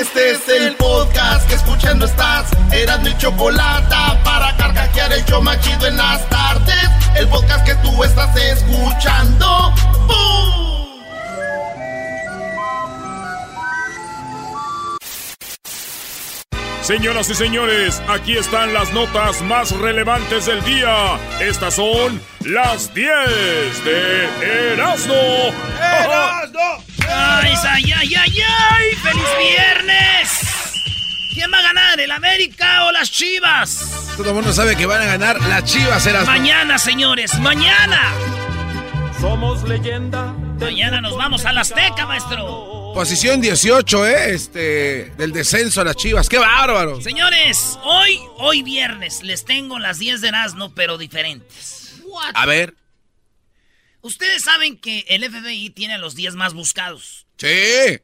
Este es el podcast que escuchando estás. Eran mi chocolate para carcajear el yo machido en las tardes. El podcast que tú estás escuchando. Señoras y señores, aquí están las notas más relevantes del día. Estas son las 10 de Erasmo. ¡Erasmo! ¡Ay, ay, ay, ay, ay! ¡Feliz viernes! ¿Quién va a ganar, el América o las Chivas? Todo el mundo sabe que van a ganar las Chivas, Erasmo. Mañana, señores, mañana. Somos leyenda. Mañana nos vamos a la Azteca, maestro. Posición 18, ¿eh? Este, del descenso a las Chivas. ¡Qué bárbaro! Señores, hoy, hoy viernes, les tengo las 10 de Erasmo, pero diferentes. A ver. Ustedes saben que el FBI tiene a los 10 más buscados. Sí.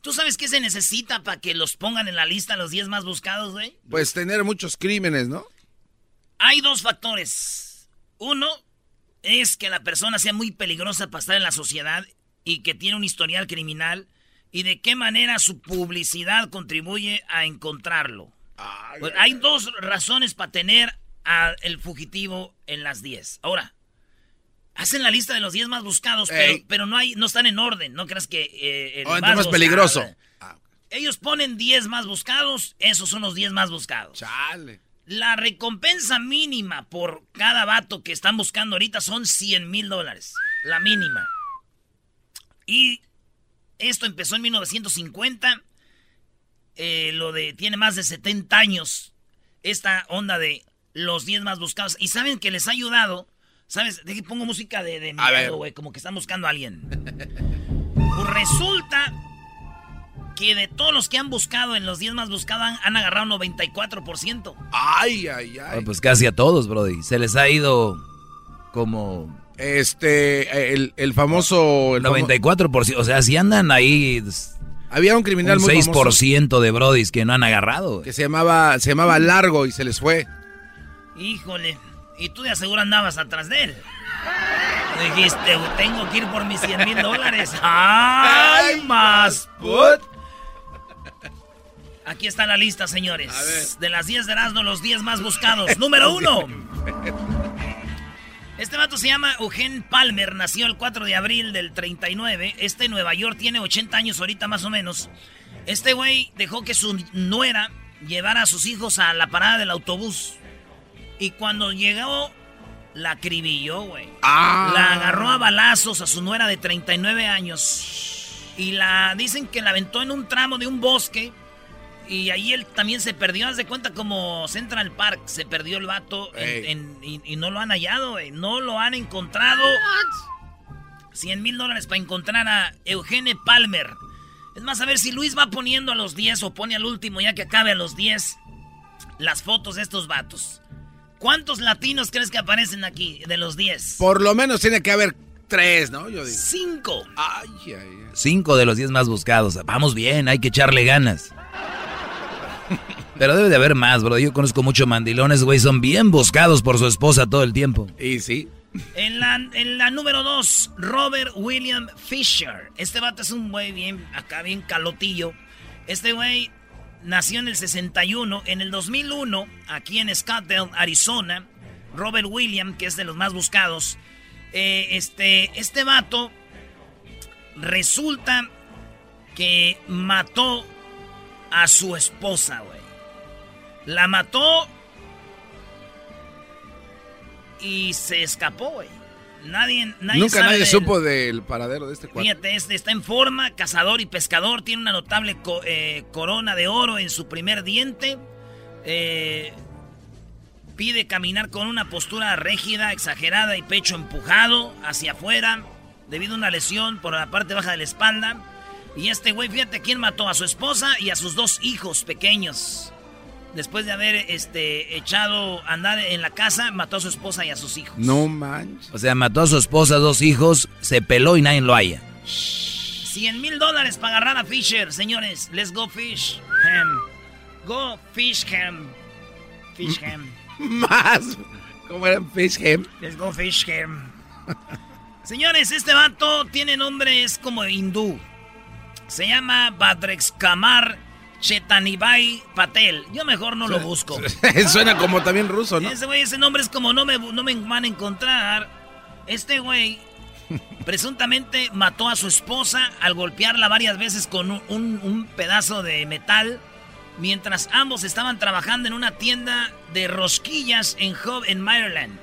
¿Tú sabes qué se necesita para que los pongan en la lista los 10 más buscados, güey? Pues tener muchos crímenes, ¿no? Hay dos factores. Uno es que la persona sea muy peligrosa para estar en la sociedad y que tiene un historial criminal y de qué manera su publicidad contribuye a encontrarlo. Pues hay dos razones para tener al fugitivo en las 10. Ahora, hacen la lista de los 10 más buscados, pero, pero, no hay, no están en orden. No creas que eh, el oh, más, peligroso. Ellos ponen 10 más buscados, esos son los 10 más buscados. Chale. La recompensa mínima por cada vato que están buscando ahorita son 100 mil dólares. La mínima. Y esto empezó en 1950. Eh, lo de tiene más de 70 años. Esta onda de los 10 más buscados. Y saben que les ha ayudado. ¿Sabes? De que pongo música de, de miedo, güey. Como que están buscando a alguien. pues resulta que de todos los que han buscado en los 10 más buscados han, agarrado 94%. Ay, ay, ay. pues casi a todos, Brody. Se les ha ido como este, el, el famoso... El 94%, o sea, si andan ahí... Había un criminal un muy 6% de brodis que no han agarrado. Que se llamaba, se llamaba Largo y se les fue. Híjole, y tú de aseguro andabas atrás de él. Dijiste, tengo que ir por mis 100 mil dólares. ¡Ay, más put! Aquí está la lista, señores. De las 10 de Erasmo, los 10 más buscados. Número uno. Este vato se llama Eugen Palmer, nació el 4 de abril del 39. Este en Nueva York tiene 80 años ahorita más o menos. Este güey dejó que su nuera llevara a sus hijos a la parada del autobús. Y cuando llegó, la acribilló, güey. Ah. La agarró a balazos a su nuera de 39 años. Y la dicen que la aventó en un tramo de un bosque y ahí él también se perdió, haz de cuenta como Central Park, se perdió el vato y, no lo han hallado, no lo han encontrado. 100 mil dólares para encontrar a Eugene Palmer. Es más, a ver si Luis va poniendo a los 10 o pone al último ya que acabe a los 10 las fotos de estos vatos. ¿Cuántos latinos crees que aparecen aquí de los 10? Por lo menos tiene que haber tres, ¿no? Yo digo. Cinco. Ay, ay, ay. Cinco de los 10 más buscados. Vamos bien, hay que echarle ganas. Pero debe de haber más, bro. Yo conozco muchos mandilones, güey. Son bien buscados por su esposa todo el tiempo. Y sí. En la, en la número dos, Robert William Fisher. Este vato es un güey bien, acá bien calotillo. Este güey nació en el 61. En el 2001, aquí en Scottsdale, Arizona, Robert William, que es de los más buscados. Eh, este, este vato resulta que mató a su esposa, güey. La mató y se escapó, güey. Nadie, nadie Nunca sabe nadie supo del paradero de este cuarto. Fíjate, este está en forma, cazador y pescador, tiene una notable co- eh, corona de oro en su primer diente. Eh, pide caminar con una postura rígida, exagerada y pecho empujado hacia afuera debido a una lesión por la parte baja de la espalda. Y este güey, fíjate quién mató a su esposa y a sus dos hijos pequeños. Después de haber este, echado a andar en la casa, mató a su esposa y a sus hijos. No manches. O sea, mató a su esposa, dos hijos, se peló y nadie lo haya. 100 mil dólares para agarrar a Fisher, señores. Let's go fish him. Go fish him. Fish him. Más. ¿Cómo eran Fish Ham? Let's go fish him. señores, este vato tiene nombre, es como hindú. Se llama Badrex Kamar Chetanibai Patel. Yo mejor no lo busco. Suena como también ruso, ¿no? Ese güey, ese nombre es como no me, no me van a encontrar. Este güey presuntamente mató a su esposa al golpearla varias veces con un, un- un pedazo de metal mientras ambos estaban trabajando en una tienda de rosquillas en Hub, en Maryland.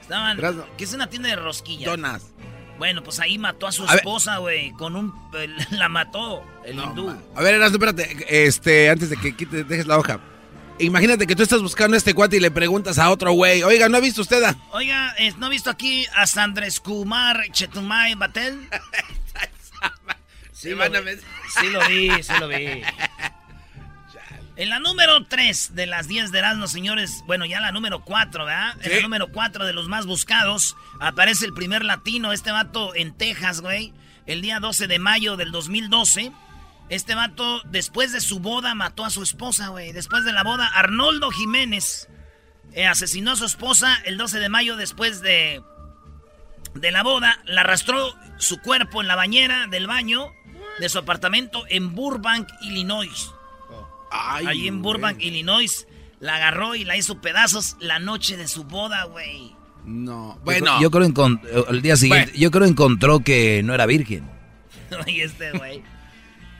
Estaban, Erasmo. ¿Qué es una tienda de rosquillas? Donas. Bueno, pues ahí mató a su esposa, güey, con un... La mató, el No, hindú. ma- A ver, Erasmo, espérate. Este, antes de que quites, dejes la hoja. Imagínate que tú estás buscando a este cuate y le preguntas a otro güey, oiga, ¿no ha visto usted a...? Oiga, ¿no ha visto aquí a Sandres Kumar Chetumay Batel? Sí, lo, vi. sí lo vi, sí lo vi. En la número 3 de las 10 de Erasmo, señores, bueno, ya la número 4, ¿verdad? En la número 4 de los más buscados aparece el primer latino, este vato en Texas, güey, el día 12 de mayo del 2012. Este vato, después de su boda, mató a su esposa, güey. Después de la boda, Arnoldo Jiménez eh, asesinó a su esposa el 12 de mayo después de, de la boda. La arrastró su cuerpo en la bañera del baño de su apartamento en Burbank, Illinois. Ay, Allí en güey. Burbank, Illinois. La agarró y la hizo pedazos la noche de su boda, güey. No. Bueno, Bueno, yo creo el día siguiente, Bueno. yo creo encontró que no era virgen. y este güey.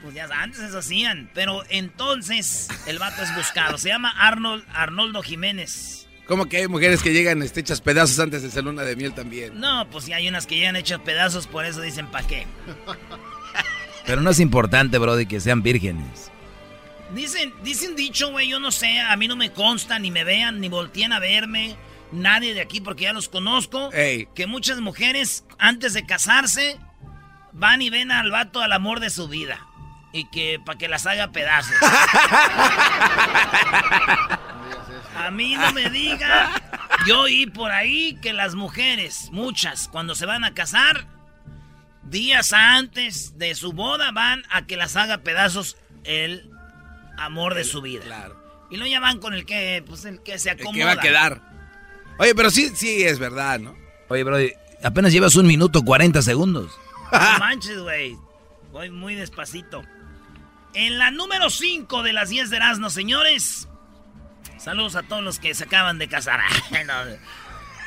Pues ya antes eso hacían. Pero entonces el vato es buscado. Se llama Arnold, Arnoldo Jiménez. ¿cómo que hay mujeres que llegan este, hechas pedazos antes de ser luna de miel también? No, pues sí hay unas que llegan hechas pedazos, por eso dicen pa' qué. Pero no es importante, Brody, que sean vírgenes. Dicen, dicen dicho, güey, yo no sé, a mí no me consta, ni me vean, ni volteen a verme, nadie de aquí porque ya los conozco, Ey. que muchas mujeres antes de casarse van y ven al vato al amor de su vida y que para que las haga pedazos. a mí no me diga, yo oí por ahí que las mujeres, muchas, cuando se van a casar, días antes de su boda van a que las haga pedazos el amor de su vida. Claro. Y luego ya van con el que, pues el que se El acomoda. que va a quedar. Oye, pero sí, sí es verdad, ¿no? Oye, Brody, apenas llevas un minuto 40 segundos. No manches, güey. Voy muy despacito. En la número 5 de las 10 de Erasmo, señores. Saludos a todos los que se acaban de casar. No.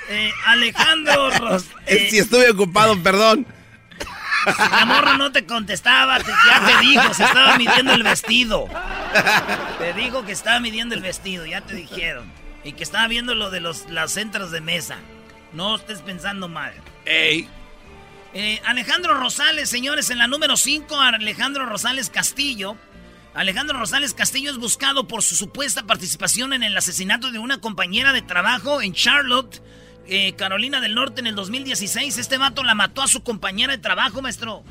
Eh, Alejandro Ros... eh, Si estuve ocupado, perdón. La morra no te contestaba, te- ya te dijo, se estaba midiendo el vestido. Te dijo que estaba midiendo el vestido, ya te dijeron. Y que estaba viendo lo de los, las centros de mesa. No estés pensando mal. Ey. Eh, Alejandro Rosales, señores, en la número 5, Alejandro Rosales Castillo. Alejandro Rosales Castillo es buscado por su supuesta participación en el asesinato de una compañera de trabajo en Charlotte, eh, Carolina del Norte, en el 2016. Este vato la mató a su compañera de trabajo, maestro.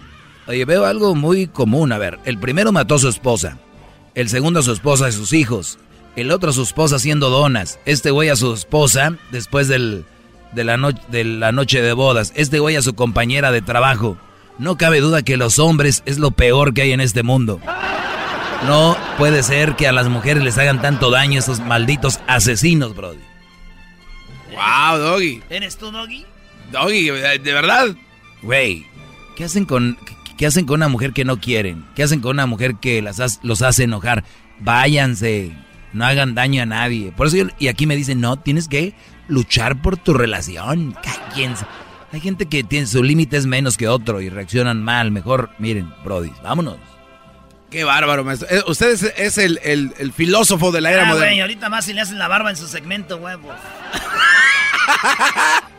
Oye, veo algo muy común. A ver, el primero mató a su esposa. El segundo a su esposa y sus hijos. El otro a su esposa haciendo donas. Este güey a su esposa después del, de, la no- de la noche de bodas. Este güey a su compañera de trabajo. No cabe duda que los hombres es lo peor que hay en este mundo. No puede ser que a las mujeres les hagan tanto daño esos malditos asesinos, Brody. Wow, Doggy. ¿Eres tú, Doggy? Doggy, de verdad. Güey, ¿qué hacen con qué, hacen con una mujer que no quieren? ¿Qué hacen con una mujer que las hace- los hace enojar? Váyanse, no hagan daño a nadie. Por eso yo- y aquí me dicen, "No, tienes que luchar por tu relación." Hay gente que tiene su límite es menos que otro y reaccionan mal. Mejor, miren, Brody, vámonos. Qué bárbaro, maestro. Eh, usted es, el, el, filósofo de la era ah, moderna. Güey, ahorita más si le hacen la barba en su segmento, huevos.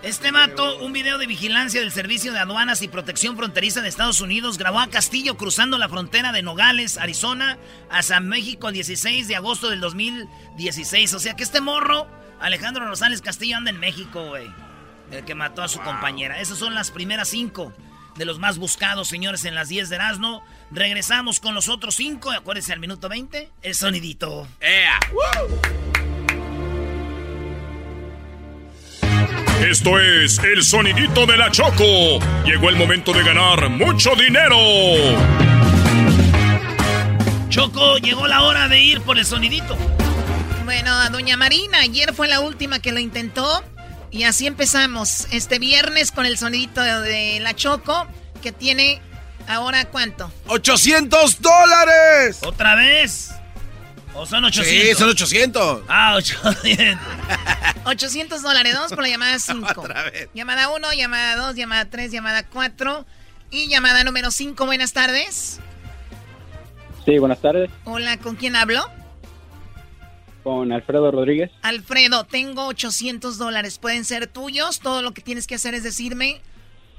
Este mato, un video de vigilancia del Servicio de Aduanas y Protección Fronteriza de Estados Unidos, grabó a Castillo cruzando la frontera de Nogales, Arizona, a San México el 16 de agosto del 2016. O sea que este morro, Alejandro Rosales Castillo, anda en México, güey. El que mató a su compañera. Esas son las primeras cinco de los más buscados, señores, en las 10 de Erasmo. Regresamos con los otros cinco. Acuérdense al minuto 20, el sonidito. ¡Ea! Esto es el sonidito de la Choco. Llegó el momento de ganar mucho dinero. Choco, llegó la hora de ir por el sonidito. Bueno, a doña Marina, ayer fue la última que lo intentó. Y así empezamos este viernes con el sonidito de la Choco, que tiene ahora cuánto? 800 dólares. ¿Otra vez? ¿O son 800? Sí, son 800. Ah, 800. 800 dólares. Vamos por la llamada 5. Llamada 1, llamada 2, llamada 3, llamada 4 y llamada número 5. Buenas tardes. Sí, buenas tardes. Hola, ¿con quién hablo? Con Alfredo Rodríguez. Alfredo, tengo 800 dólares. Pueden ser tuyos. Todo lo que tienes que hacer es decirme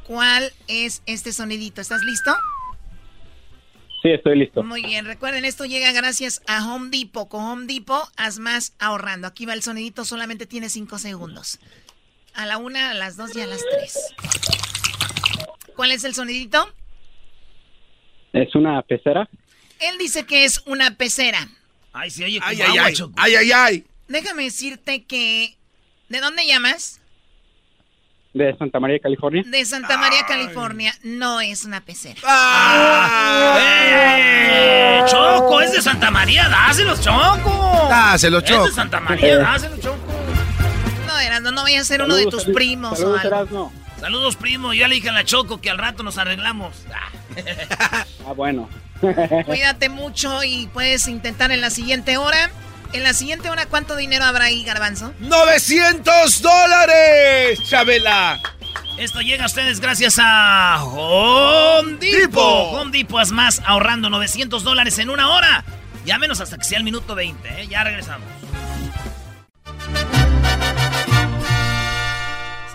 cuál es este sonidito. ¿Estás listo? Sí, estoy listo. Muy bien, recuerden, esto llega gracias a Home Depot. Con Home Depot, haz más ahorrando. Aquí va el sonidito, solamente tiene 5 segundos. A la una, a las dos y a las tres. ¿Cuál es el sonidito? Es una pecera. Él dice que es una pecera. Ay, sí, oye, ay, ay, ay, ay, ay, ay. Déjame decirte que... ¿De dónde llamas? De Santa María, California. De Santa María, California. No es una pecera. ¡Ah! ¡Eh! ¡Choco! ¡Es de Santa María! ¡Dáselo, Choco! ¡Dáselo, Choco! ¡Es de Santa María! ¡Dáselo, Choco! No, Erasno, no vaya a ser uno de tus primos saludos, o algo. Saludos, primo. Ya le dije a la Choco que al rato nos arreglamos. ah, bueno. Cuídate mucho y puedes intentar en la siguiente hora. En la siguiente hora, ¿cuánto dinero habrá ahí, Garbanzo? ¡900 dólares, Chabela! Esto llega a ustedes gracias a Home Depot. Home Depot es más, ahorrando 900 dólares en una hora. Llámenos hasta que sea el minuto 20, ¿eh? Ya regresamos.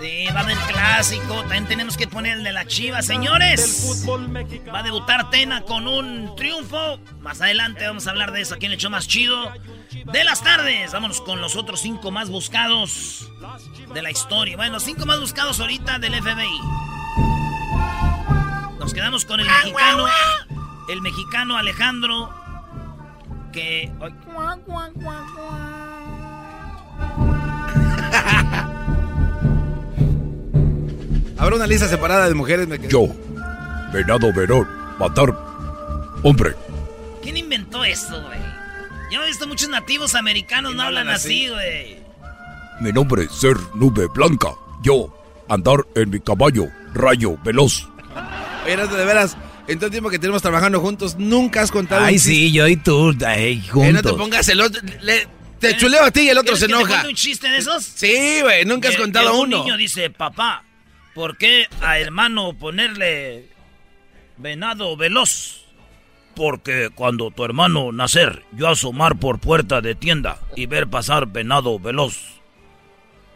Sí, va del clásico. También tenemos que poner el de la chiva, señores. Va a debutar Tena con un triunfo. Más adelante vamos a hablar de eso. ¿Quién le echó más chido? De las tardes. Vámonos con los otros cinco más buscados de la historia. Bueno, los cinco más buscados ahorita del FBI. Nos quedamos con el mexicano. El mexicano Alejandro. Que. Habrá una lista separada de mujeres. Yo, venado verón, matar hombre. ¿Quién inventó esto, güey? Yo he visto muchos nativos americanos no, hablan así, güey. Mi nombre es Ser Nube Blanca. Yo, andar en mi caballo, rayo veloz. Oye, de veras, en todo el tiempo que tenemos trabajando juntos, nunca has contado Ay, sí, yo y tú, ay, juntos. no te pongas el otro... te chuleo a ti y el otro se enoja. ¿Te un chiste de esos? Sí, güey, nunca has contado uno. Un niño dice, papá, ¿Por qué a hermano ponerle venado veloz? Porque cuando tu hermano nacer, yo asomar por puerta de tienda y ver pasar venado veloz.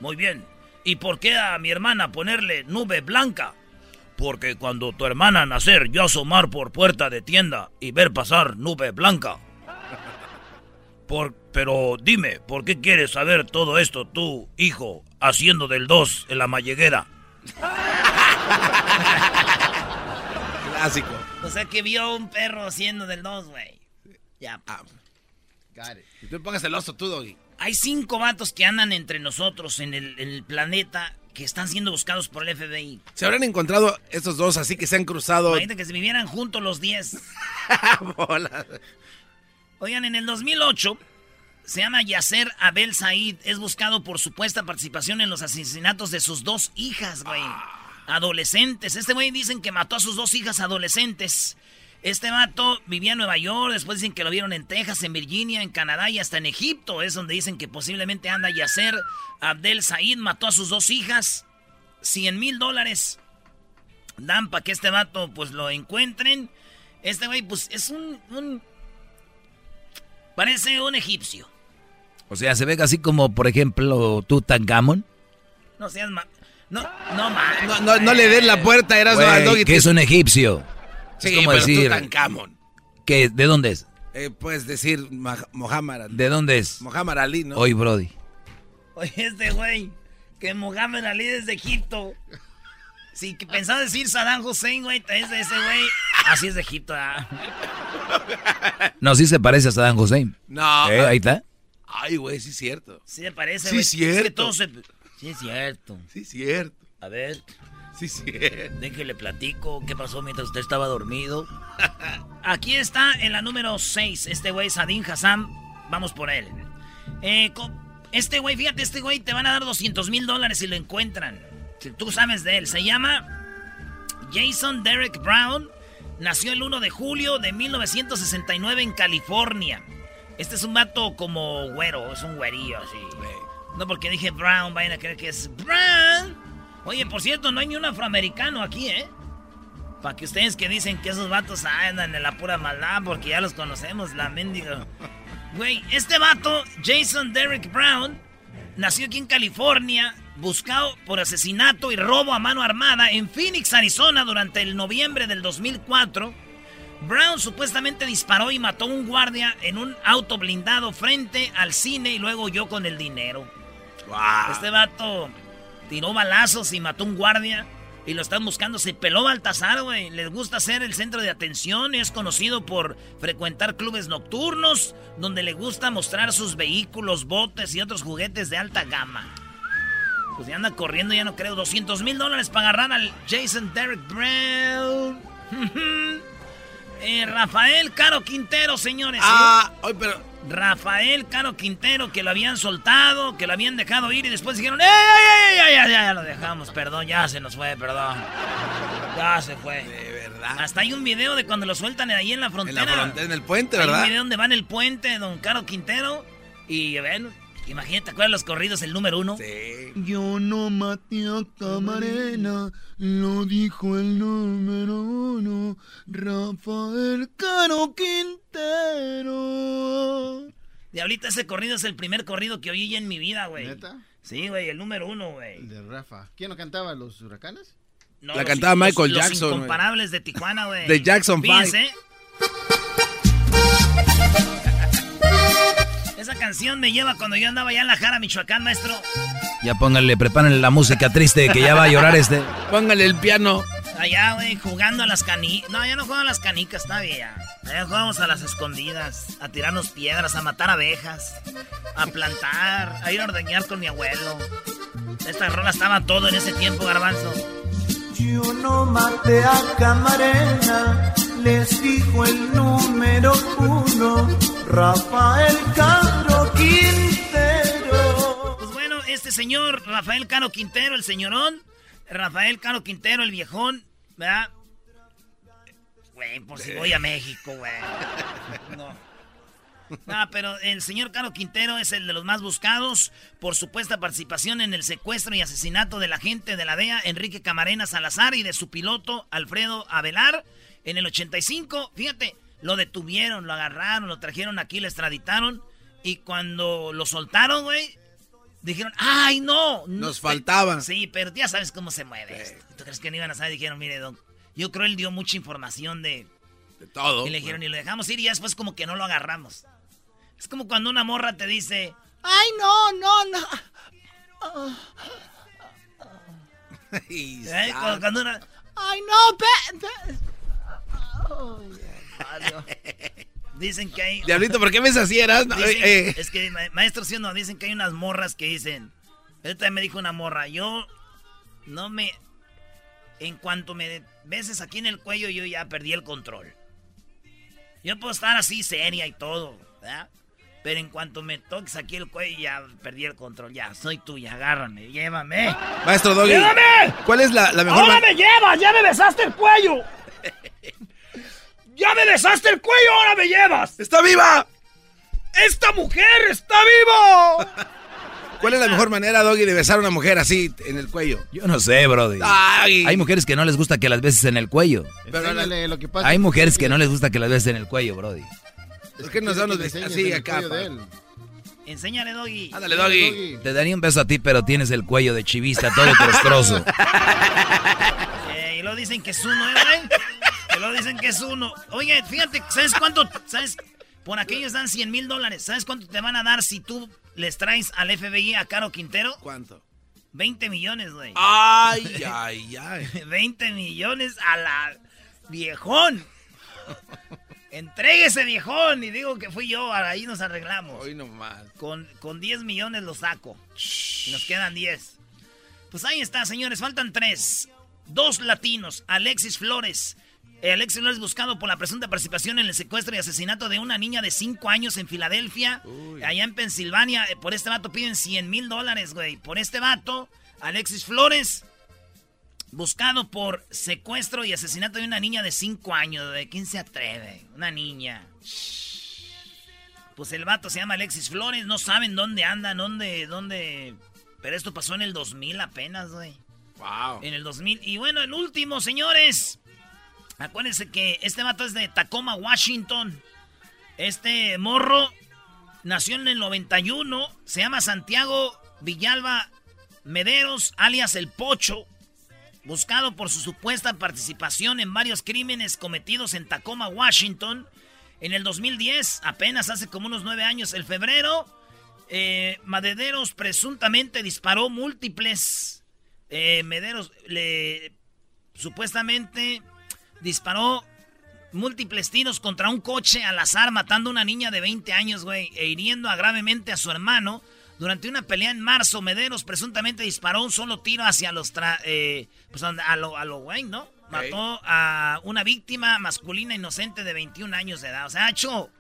Muy bien. ¿Y por qué a mi hermana ponerle nube blanca? Porque cuando tu hermana nacer, yo asomar por puerta de tienda y ver pasar nube blanca. Por, pero dime, ¿por qué quieres saber todo esto tú, hijo, haciendo del 2 en la malleguera? Clásico. O sea que vio un perro haciendo del 2, güey. Ya. Ah, y tú pongas el oso tú, Doggy. Hay cinco vatos que andan entre nosotros en el, planeta que están siendo buscados por el FBI. ¿Se habrán encontrado estos dos así que se han cruzado? Imagínate que se vivieran juntos los 10. Oigan, en el 2008 se llama Yasser Abel Said. Es buscado por supuesta participación en los asesinatos de sus dos hijas, güey. Adolescentes. Este güey dicen que mató a sus dos hijas adolescentes. Este vato vivía en Nueva York, después dicen que lo vieron en Texas, en Virginia, en Canadá y hasta en Egipto. Es donde dicen que posiblemente anda Yasser Abdel Said. Mató a sus dos hijas. 100 mil dólares dan para que este vato pues lo encuentren. Este güey, pues es un, un. Parece un egipcio. O sea, se ve así como, por ejemplo, Tutankamón. No seas ma... No, no, ma... no, no, no, le des la puerta, eras doggy. Que es un egipcio. Sí, es como pero decir, Tutankamón. ¿Qué, ¿De dónde es? Eh, puedes decir Mohamed Ali. ¿De dónde es? Mohamed Ali, ¿no? Hoy, Brody. Oye, este güey, que Mohamed Ali es de Egipto. Sí, que pensaba decir Saddam Hussein, güey, es de ese güey. Así es de Egipto, ¿ah? No, sí se parece a Saddam Hussein. No. ¿Eh? Ahí está. Ay, güey, sí es cierto. Sí se parece, güey. Sí es que todo se... Sí es cierto. Sí es cierto. A ver. Sí, cierto. Déjele platico qué pasó mientras usted estaba dormido. Aquí está en la número 6, este güey Sadin Hassan. Vamos por él. Eh, este güey, fíjate, este güey te van a dar 200 mil dólares si lo encuentran. Si tú sabes de él. Se llama Jason Derek Brown. Nació el 1 de julio de 1969 en California. Este es un vato como güero, es un güerillo así. No porque dije Brown, vayan a creer que es Brown. Oye, por cierto, no hay ni un afroamericano aquí, ¿eh? Para que ustedes que dicen que esos vatos andan en la pura maldad porque ya los conocemos, la mendiga. Güey, este vato, Jason Derek Brown, nació aquí en California, buscado por asesinato y robo a mano armada en Phoenix, Arizona, durante el noviembre del 2004. Brown supuestamente disparó y mató a un guardia en un auto blindado frente al cine y luego huyó con el dinero. Este vato tiró balazos y mató a un guardia y lo están buscando. Se peló Baltasar, güey. Les gusta ser el centro de atención. Es conocido por frecuentar clubes nocturnos donde le gusta mostrar sus vehículos, botes y otros juguetes de alta gama. Pues ya anda corriendo, ya no creo. 200 mil dólares para agarrar al Jason Derek Brown. Eh, Rafael Caro Quintero, señores. Ah, hoy pero Rafael Caro Quintero, que lo habían soltado, que lo habían dejado ir y después dijeron, ¡Ey, ey, ey! Ya, ya, ya lo dejamos, perdón, ya se nos fue, perdón. Ya se fue. De verdad. Hasta hay un video de cuando lo sueltan ahí en la frontera. En la frontera, en el puente, ¿verdad? Hay un video donde va en el puente, don Caro Quintero. Y ven, imagínate, ¿te acuerdas los corridos, el número uno? Sí. Yo no maté a Camarena, lo dijo el número uno, Rafael Caro Quintero. Diablita, ese corrido es el primer corrido que oí en mi vida, güey. ¿Neta? Sí, güey, el número uno, güey. El de Rafa. ¿Quién lo cantaba? ¿Los huracanes? No, La los- cantaba los- Michael los Jackson, güey. incomparables de Tijuana, güey. De Jackson Five. Esa canción me lleva cuando yo andaba allá en la Jara, Michoacán, maestro. Ya pónganle, prepárenle la música triste que ya va a llorar este. Póngale el piano. Allá, güey, jugando a las canicas. No, ya no juegan a las canicas, está bien. ya. Allá jugamos a las escondidas, a tirarnos piedras, a matar abejas, a plantar, a ir a ordeñar con mi abuelo. Esta rola estaba todo en ese tiempo, garbanzo. Yo no maté a Camarena, les dijo el número uno, Rafael Caro Quintero. Pues bueno, este señor, Rafael Caro Quintero, el señorón, Rafael Caro Quintero, el viejón, ¿verdad? Güey, por si voy a México, güey. No. No, pero el señor Caro Quintero es el de los más buscados por supuesta participación en el secuestro y asesinato del agente de la DEA, Enrique Camarena Salazar, y de su piloto, Alfredo Avelar, en el 85. Fíjate, lo detuvieron, lo agarraron, lo trajeron aquí, lo extraditaron, y cuando lo soltaron, güey, dijeron, ¡ay, no! Nos faltaba. Sí, pero ya sabes cómo se mueve esto. ¿Tú crees que no iban a saber? Dijeron, mire, don, yo creo él dio mucha información de... De todo. Y le dijeron, y lo dejamos ir y ya después como que no lo agarramos. Es como cuando una morra te dice, ay, no, no, no. ¿Eh? cuando una... Ay, no, pe- pe- Dicen que hay... Diablito, ¿por qué me así, eras? No, eh, eh. Es que, ma- maestro, sí o no, dicen que hay unas morras que dicen... Ahorita me dijo una morra, yo no me... En cuanto me beses aquí en el cuello, yo ya perdí el control. Yo puedo estar así seria y todo, ¿verdad? Pero en cuanto me toques aquí el cuello, ya perdí el control. Ya, soy tuya, agárrame, llévame. Maestro Doggy. ¡Llévame! ¿Cuál es la, la mejor ¡Ahora me llevas! ¡Ya me besaste el cuello! ¡Ya me besaste el cuello! ¡Ahora me llevas! ¡Está viva! ¡Esta mujer está viva! ¿Cuál es la mejor manera, Doggy, de besar a una mujer así en el cuello? Yo no sé, brody. Ay. Hay mujeres que no les gusta que las beses en el cuello. Pero la- lo que pasa. Hay mujeres que no les gusta que las beses en el cuello, brody. ¿Por qué nos dan los besos así acá? Enséñale, Doggy. Ándale, Doggy. Te daría un beso a ti, pero tienes el cuello de chivista todo. Eh, y lo dicen que es uno, ¿eh, dicen que es uno. Oye, fíjate, ¿sabes cuánto? ¿Sabes? Por aquellos dan 100 mil dólares. ¿Sabes cuánto te van a dar si tú les traes al FBI a Caro Quintero? ¿Cuánto? 20 millones, güey. Ay, ay, ay. 20 millones a la viejón. Entregue ese viejón y digo que fui yo, ahí nos arreglamos. Hoy nomás. Con, con 10 millones lo saco. Y nos quedan 10. Pues ahí está, señores, faltan tres. Dos latinos, Alexis Flores. Eh, Alexis Flores buscado por la presunta participación en el secuestro y asesinato de una niña de 5 años en Filadelfia. Allá en Pensilvania, eh, por este vato piden 100 mil dólares, güey. Por este vato, Alexis Flores, buscado por secuestro y asesinato de una niña de 5 años. ¿De quién se atreve? Una niña. Pues el vato se llama Alexis Flores, no saben dónde anda, dónde, dónde... Pero esto pasó en el 2000 apenas, güey. Wow. En el 2000. Y bueno, el último, señores. Acuérdense que este vato es de Tacoma, Washington. Este morro nació en el 91. Se llama Santiago Villalba Mederos, alias El Pocho. Buscado por su supuesta participación en varios crímenes cometidos en Tacoma, Washington. En el 2010, apenas hace como unos nueve años, el febrero, eh, Madederos presuntamente disparó múltiples. eh, Mederos le supuestamente disparó múltiples tiros contra un coche al azar, matando a una niña de 20 años, güey, e hiriendo a gravemente a su hermano. Durante una pelea en marzo, Mederos presuntamente disparó un solo tiro hacia los... tra- eh, pues a lo, a lo güey, ¿no? Mató a una víctima masculina inocente de 21 años de edad. O sea, ha hecho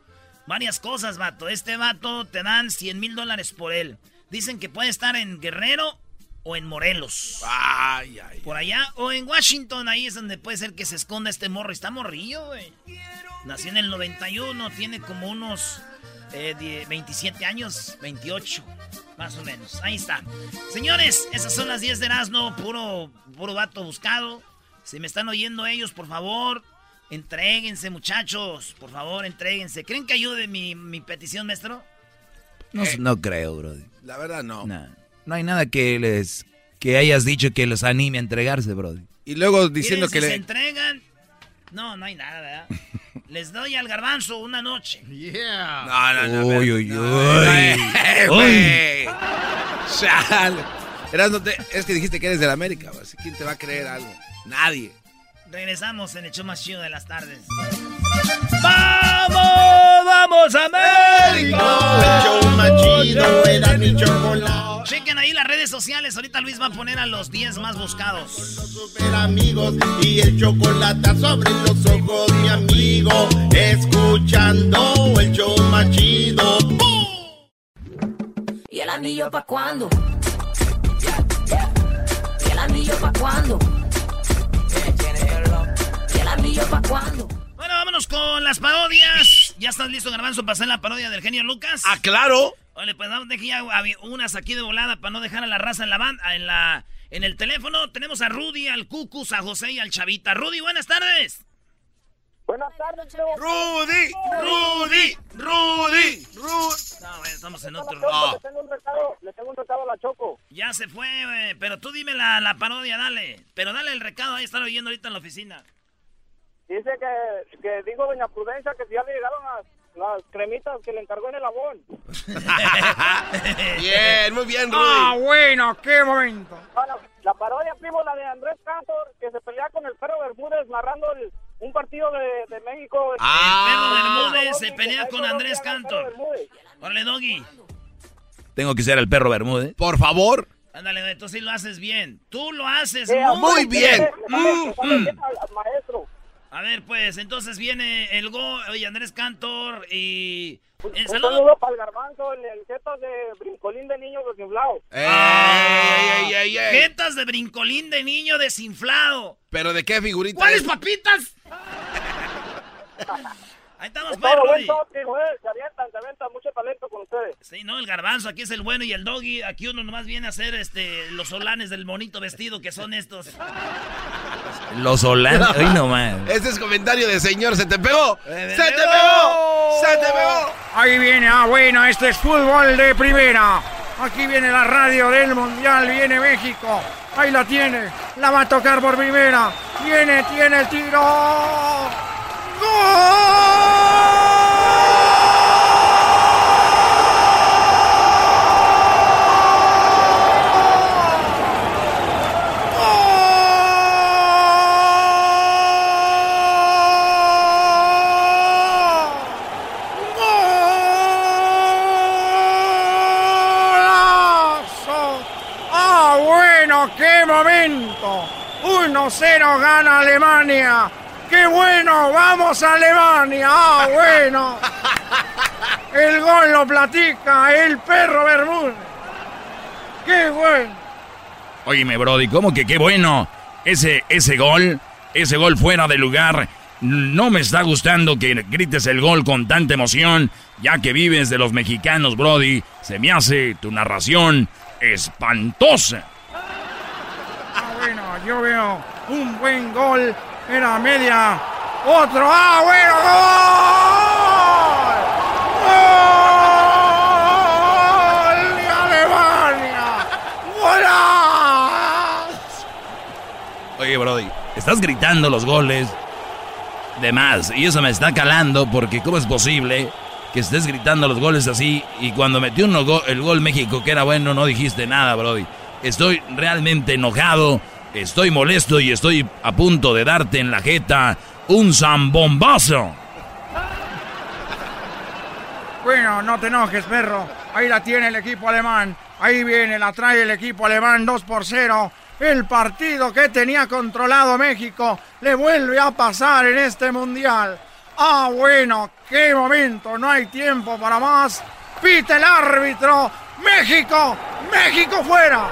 varias cosas, vato. Este vato te dan 100 mil dólares por él. Dicen que puede estar en Guerrero o en Morelos. Ay, ay. Por allá o en Washington, ahí es donde puede ser que se esconda este morro. Está morrillo, güey. Nació en el 91, tiene como unos eh, die- 27 años, 28, más o menos. Ahí está. Señores, esas son las 10 de Erasmo, puro, puro vato buscado. Si me están oyendo ellos, por favor, entréguense, muchachos. Por favor, entréguense. ¿Creen que ayude mi, mi petición, maestro? No, no creo, brody. La verdad, no. No, no hay nada que les que hayas dicho que los anime a entregarse, brody. Y luego diciendo Miren, que si se entregan. No, no hay nada, ¿verdad? Les doy al garbanzo una noche. Yeah. No, no, no. Uy, uy, no, uy. güey. Chale. Te- es que dijiste que eres del América, así ¿quién te va a creer algo? Nadie. Regresamos en el show más chido de las tardes. ¡Vamos! ¡Vamos, América! El show más chido era mi chocolate. Chequen ahí las redes sociales. Ahorita Luis va a poner a los 10 más buscados. Super amigos y el chocolate sobre los ojos, mi amigo. Escuchando el show más chido. ¿Y el anillo pa' cuándo? ¿Y el anillo pa' cuándo? ¿Y el anillo pa' cuándo? Bueno, vámonos con las parodias. ¿Ya estás listo, Garbanzo, para hacer la parodia del genio Lucas? Ah, claro. Vale, pues vamos, deje ya unas aquí de volada para no dejar a la raza en la banda, en la, en el teléfono. Tenemos a Rudy, al Cucus, a José y al Chavita. Rudy, buenas tardes. Buenas tardes, Rudy, Rudy, Rudy, Rudy. No, güey, estamos en otro. Le tengo un recado, le tengo un recado a la Choco. Ya se fue, güey. Pero tú dime la, la parodia, dale. Pero dale el recado, ahí están oyendo ahorita en la oficina. Dice que, que digo doña Prudencia que si ya le llegaron las, las cremitas que le encargó en el abón. Bien, muy bien, Rudy. Ah, bueno, qué momento. la parodia, primo, la de Andrés Cantor, que se pelea con el perro Bermúdez narrando el- un partido de, de México. Perro Bermúdez se pelea con Andrés Cantor. Órale, Doggy. Tengo que ser el perro Bermúdez. Por favor. Ándale, tú sí lo haces bien. Tú lo haces Eh, muy, muy bien. Mm, Mm, mm. Maestro. A ver, pues, entonces viene el Go y Andrés Cantor y... El Un saludo... saludo para el garbanzo, el, el de brincolín de niño desinflado. Ey, ey, ey, ey. Jetas de brincolín de niño desinflado. ¿Pero de qué figurita? ¿Cuáles es? papitas? Ahí estamos, Es todo Brody. buen toque, güey. Se avientan, se avientan mucho talento con ustedes. Sí, no, el garbanzo, aquí es el bueno y el doggy. Aquí uno nomás viene a hacer este los solanes del bonito vestido que son estos. Los holandes. Ay, no más. Ese es comentario de señor, se te pegó. Eh, Se te pegó. Se te pegó. Ahí viene, ah, bueno, este es fútbol de primera. Aquí viene la radio del Mundial, viene México. Ahí la tiene, la va a tocar por primera. Viene, tiene el tiro. ¡Ah, qué momento! 1-0 gana Alemania. ¡Qué bueno! ¡Vamos a Alemania! ¡Ah, bueno! El gol lo platica el perro Bermúdez. ¡Qué bueno! Óyeme, Brody, ¿cómo que qué bueno? Ese, ese gol, ese gol fuera de lugar. No me está gustando que grites el gol con tanta emoción, ya que vives de los mexicanos, Brody. Se me hace tu narración espantosa. Ah, bueno, yo veo un buen gol. Era media. Otro. ¡Ah, bueno! ¡Gol! ¡Gol de Alemania! ¡Golazo! Oye, Brody, estás gritando los goles de más. Y eso me está calando porque ¿cómo es posible que estés gritando los goles así y cuando metió uno go- el gol México que era bueno no dijiste nada, Brody? Estoy realmente enojado, estoy molesto y estoy a punto de darte en la jeta un zambombazo. Bueno, no te enojes, perro. Ahí la tiene el equipo alemán. Ahí viene, la trae el equipo alemán 2 por 0. El partido que tenía controlado México le vuelve a pasar en este mundial. Ah, bueno, qué momento. No hay tiempo para más. Pita el árbitro. México, México fuera.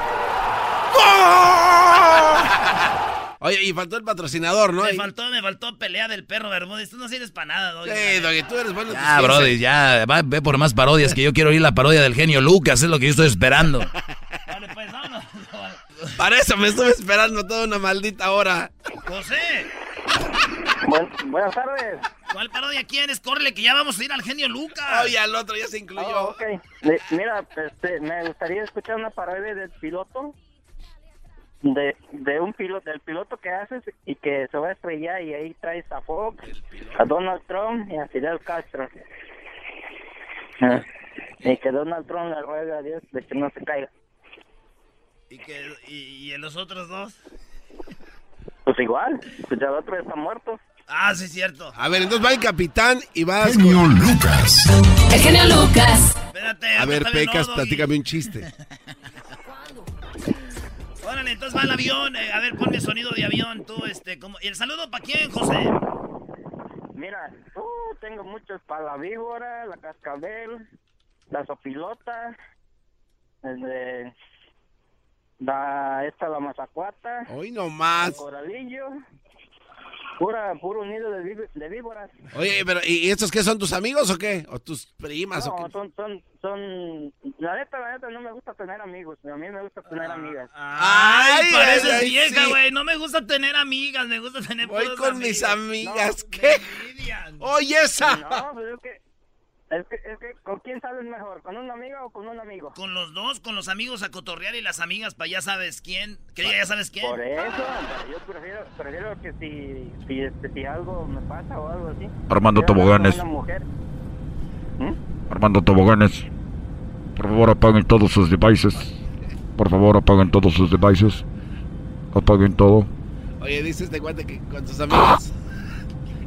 Oye, y faltó el patrocinador, ¿no? Me faltó, me faltó pelea del perro Bermúdez. Tú no sirves para nada, Doggy. Sí, Doggy, tú eres bueno. Ya, 15. Brody, ya, va, ve por más parodias que yo quiero oír la parodia del genio Lucas, es lo que yo estoy esperando. Vale, pues, vámonos. Para eso me estuve esperando toda una maldita hora. José, buenas tardes. ¿cuál parodia quieres? Córrele, que ya vamos a ir al genio Lucas. Oye, al otro ya se incluyó. Oh, ok. Le- mira, este, me gustaría escuchar una parodia del piloto. De, de un piloto, del piloto que haces y que se va a estrellar y ahí traes a Fox, a Donald Trump y a Fidel Castro. Ah, Y que Donald Trump le ruega a Dios de que no se caiga. ¿Y, que, y, y en los otros dos? Pues igual, pues ya el otro está muerto. Ah, sí, cierto. A ver, entonces va el capitán y vas Genio con... Lucas. El genio Lucas. Espérate. A ver, Pecas, no, platícame un chiste. Órale, entonces va el avión. eh, a ver, ponme sonido de avión, tú, este, como... ¿Y el saludo para quién, José? Mira, uh, tengo muchos para la víbora, la cascabel, la sopilota, este, la, esta la mazacuata, Hoy no el más. coralillo, pura, puro nido de, ví- de víboras. Oye, pero ¿y estos qué son tus amigos o qué? ¿O tus primas o No, qué? son, son, son, la neta, la neta, no me gusta tener amigos, a mí me gusta tener amigas. Ay, Ay, ay, vieja, sí. güey. No me gusta tener amigas, me gusta tener Voy con mis amigos. amigas. No, ¿Qué? Oye, esa. No, pues es que, es que, es que, ¿con quién sales mejor? ¿Con una amiga o con un amigo? Con los dos, con los amigos a cotorrear y las amigas para ya sabes quién. Que ya sabes quién. Por eso, yo prefiero, prefiero que si, si, este, si algo me pasa o algo así. Armando Toboganes. Mujer. Armando Toboganes. Por favor, apaguen todos sus devices. Por favor, apaguen todos sus devices. Apaguen todo. Oye, dice este cuate que con sus amigas.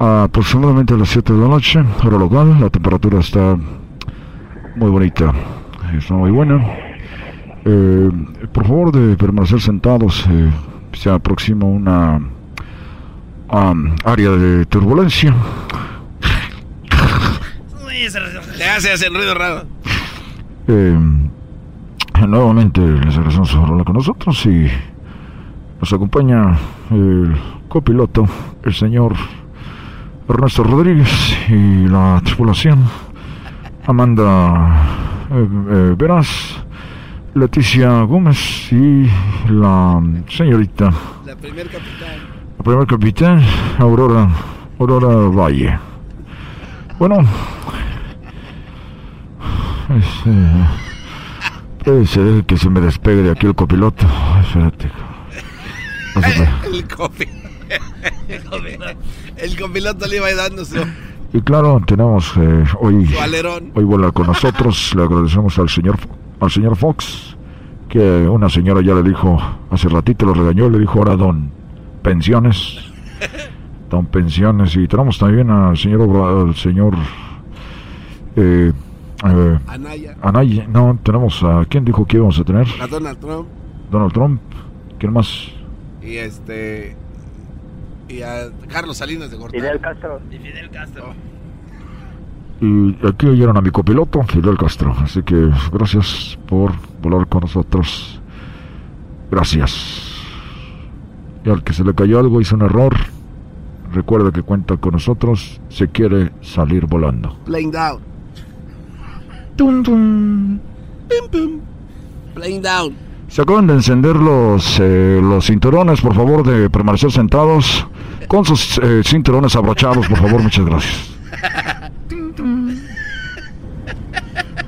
A aproximadamente a las 7 de la noche, hora local. La temperatura está muy bonita, está muy buena. Eh, por favor de permanecer sentados, eh, se aproxima una am, área de turbulencia. Te hace hacer ruido raro. Eh, nuevamente les agradecemos por hablar con nosotros y nos acompaña el copiloto, el señor Ernesto Rodríguez y la tripulación Amanda eh, eh, Veras, Leticia Gómez y la señorita, La primer capitán. la primer capitán Aurora, Aurora Valle. Bueno, este, puede ser que se me despegue de aquí el copiloto. Espérate. Se puede. El copi. El copiloto le iba dando su... Y claro, tenemos eh, hoy, hoy vuela con nosotros. Le agradecemos al señor, al señor Fox, que una señora ya le dijo, hace ratito lo regañó, le dijo ahora don pensiones. Don pensiones. Y tenemos también al señor, al señor eh, eh, Anaya. Anaya. No, tenemos a, ¿quién dijo que íbamos a tener? A Donald Trump. Donald Trump. ¿Quién más? Y este... Y a Carlos Salinas de Gortari. Fidel Castro. Y Fidel Castro. Y aquí oyeron a mi copiloto, Fidel Castro. Así que gracias por volar con nosotros. Gracias. Y al que se le cayó algo, hizo un error. Recuerda que cuenta con nosotros. Se quiere salir volando. Playing down. Tum, tum. Pim, pim. Playing down. Se acaban de encender los, eh, los cinturones, por favor, de permanecer sentados. Con sus eh, cinturones abrochados, por favor, muchas gracias.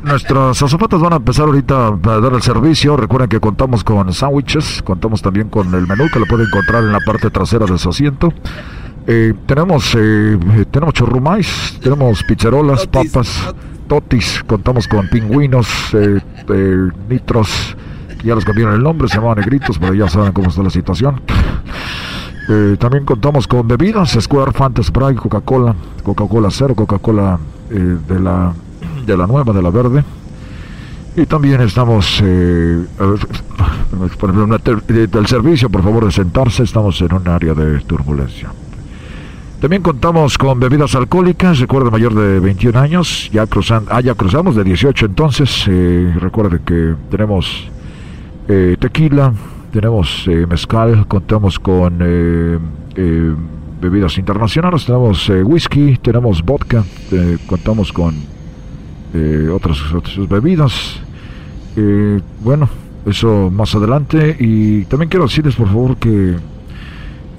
Nuestras azafatas van a empezar ahorita a dar el servicio. Recuerden que contamos con sándwiches, contamos también con el menú que lo pueden encontrar en la parte trasera de su asiento. Eh, tenemos eh, eh, tenemos churrumais, tenemos pizzerolas, papas, totis, contamos con pingüinos, eh, eh, nitros, ya les cambiaron el nombre, se llamaban negritos, pero ya saben cómo está la situación. Eh, también contamos con bebidas, Square, Fanta, Sprite, Coca-Cola, Coca-Cola Cero, Coca-Cola eh, de, la, de la nueva, de la verde. Y también estamos, eh, por ejemplo, del servicio, por favor, de sentarse, estamos en un área de turbulencia. También contamos con bebidas alcohólicas, recuerde mayor de 21 años, ya, cruzan, ah, ya cruzamos de 18 entonces, eh, recuerde que tenemos eh, tequila, tenemos eh, mezcal, contamos con eh, eh, bebidas internacionales, tenemos eh, whisky, tenemos vodka, eh, contamos con eh, otras, otras bebidas. Eh, bueno, eso más adelante. Y también quiero decirles, por favor, que,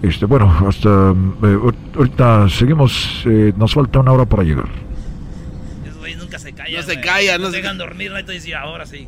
este, bueno, hasta eh, ahor- ahorita seguimos, eh, nos falta una hora para llegar. Esos güeyes nunca se callan. No se callan, no se dejan dormir, ¿no? Ahora sí.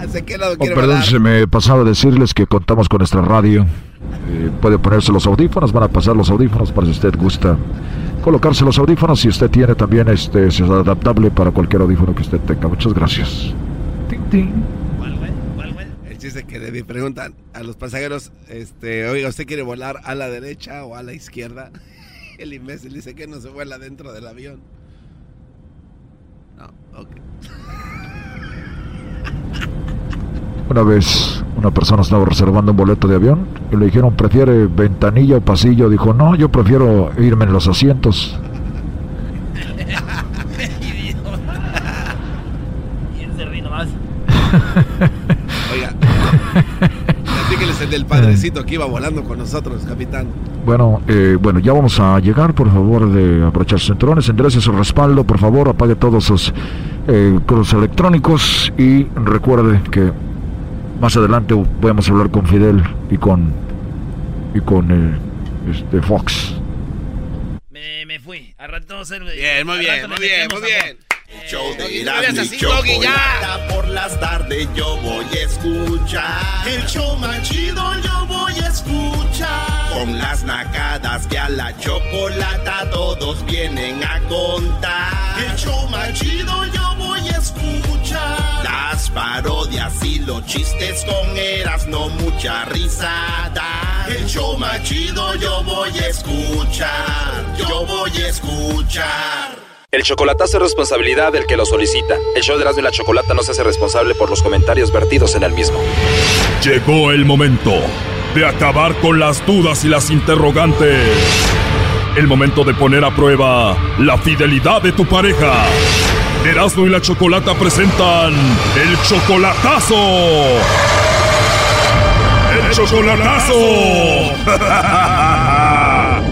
¿Hacia qué lado Oh, perdón, se me pasaba decirles que contamos con nuestra radio. Eh, puede ponerse los audífonos, van a pasar los audífonos para si usted gusta colocarse los audífonos. Si usted tiene también este, es adaptable para cualquier audífono que usted tenga. Muchas gracias. El chiste que le preguntan a los pasajeros, este, oiga, ¿usted quiere volar a la derecha o a la izquierda? El imbécil dice que no se vuela dentro del avión. No, ok. Una vez una persona estaba reservando un boleto de avión y le dijeron, ¿prefiere ventanilla o pasillo? Dijo, no, yo prefiero irme en los asientos. Oiga, Platíqueles el del padrecito que iba volando con nosotros, capitán. Bueno, eh, bueno, ya vamos a llegar. Por favor, de aprovechar sus cinturones, enderece su respaldo. Por favor, apague todos sus eh, cruces electrónicos y recuerde que más adelante podemos hablar con Fidel y con y con eh, este Fox. Me, me fui. A rato hacer- Bien, muy al bien, muy bien, muy bien. Eh, Show de Erasmo y. Chocolata por las tardes yo voy a escuchar. El show más chido yo voy a escuchar. Con las nacadas que a la chocolata todos vienen a contar. El show más chido yo voy a escuchar. Parodias y los chistes con Erasmo mucha risada. El show más chido yo voy a escuchar. Yo voy a escuchar. El chocolatazo es responsabilidad del que lo solicita. El show de Erasmo y la Chocolata no se hace responsable por los comentarios vertidos en el mismo. Llegó el momento de acabar con las dudas y las interrogantes. El momento de poner a prueba la fidelidad de tu pareja. Erasmo y la Chocolata presentan el chocolatazo. El chocolatazo.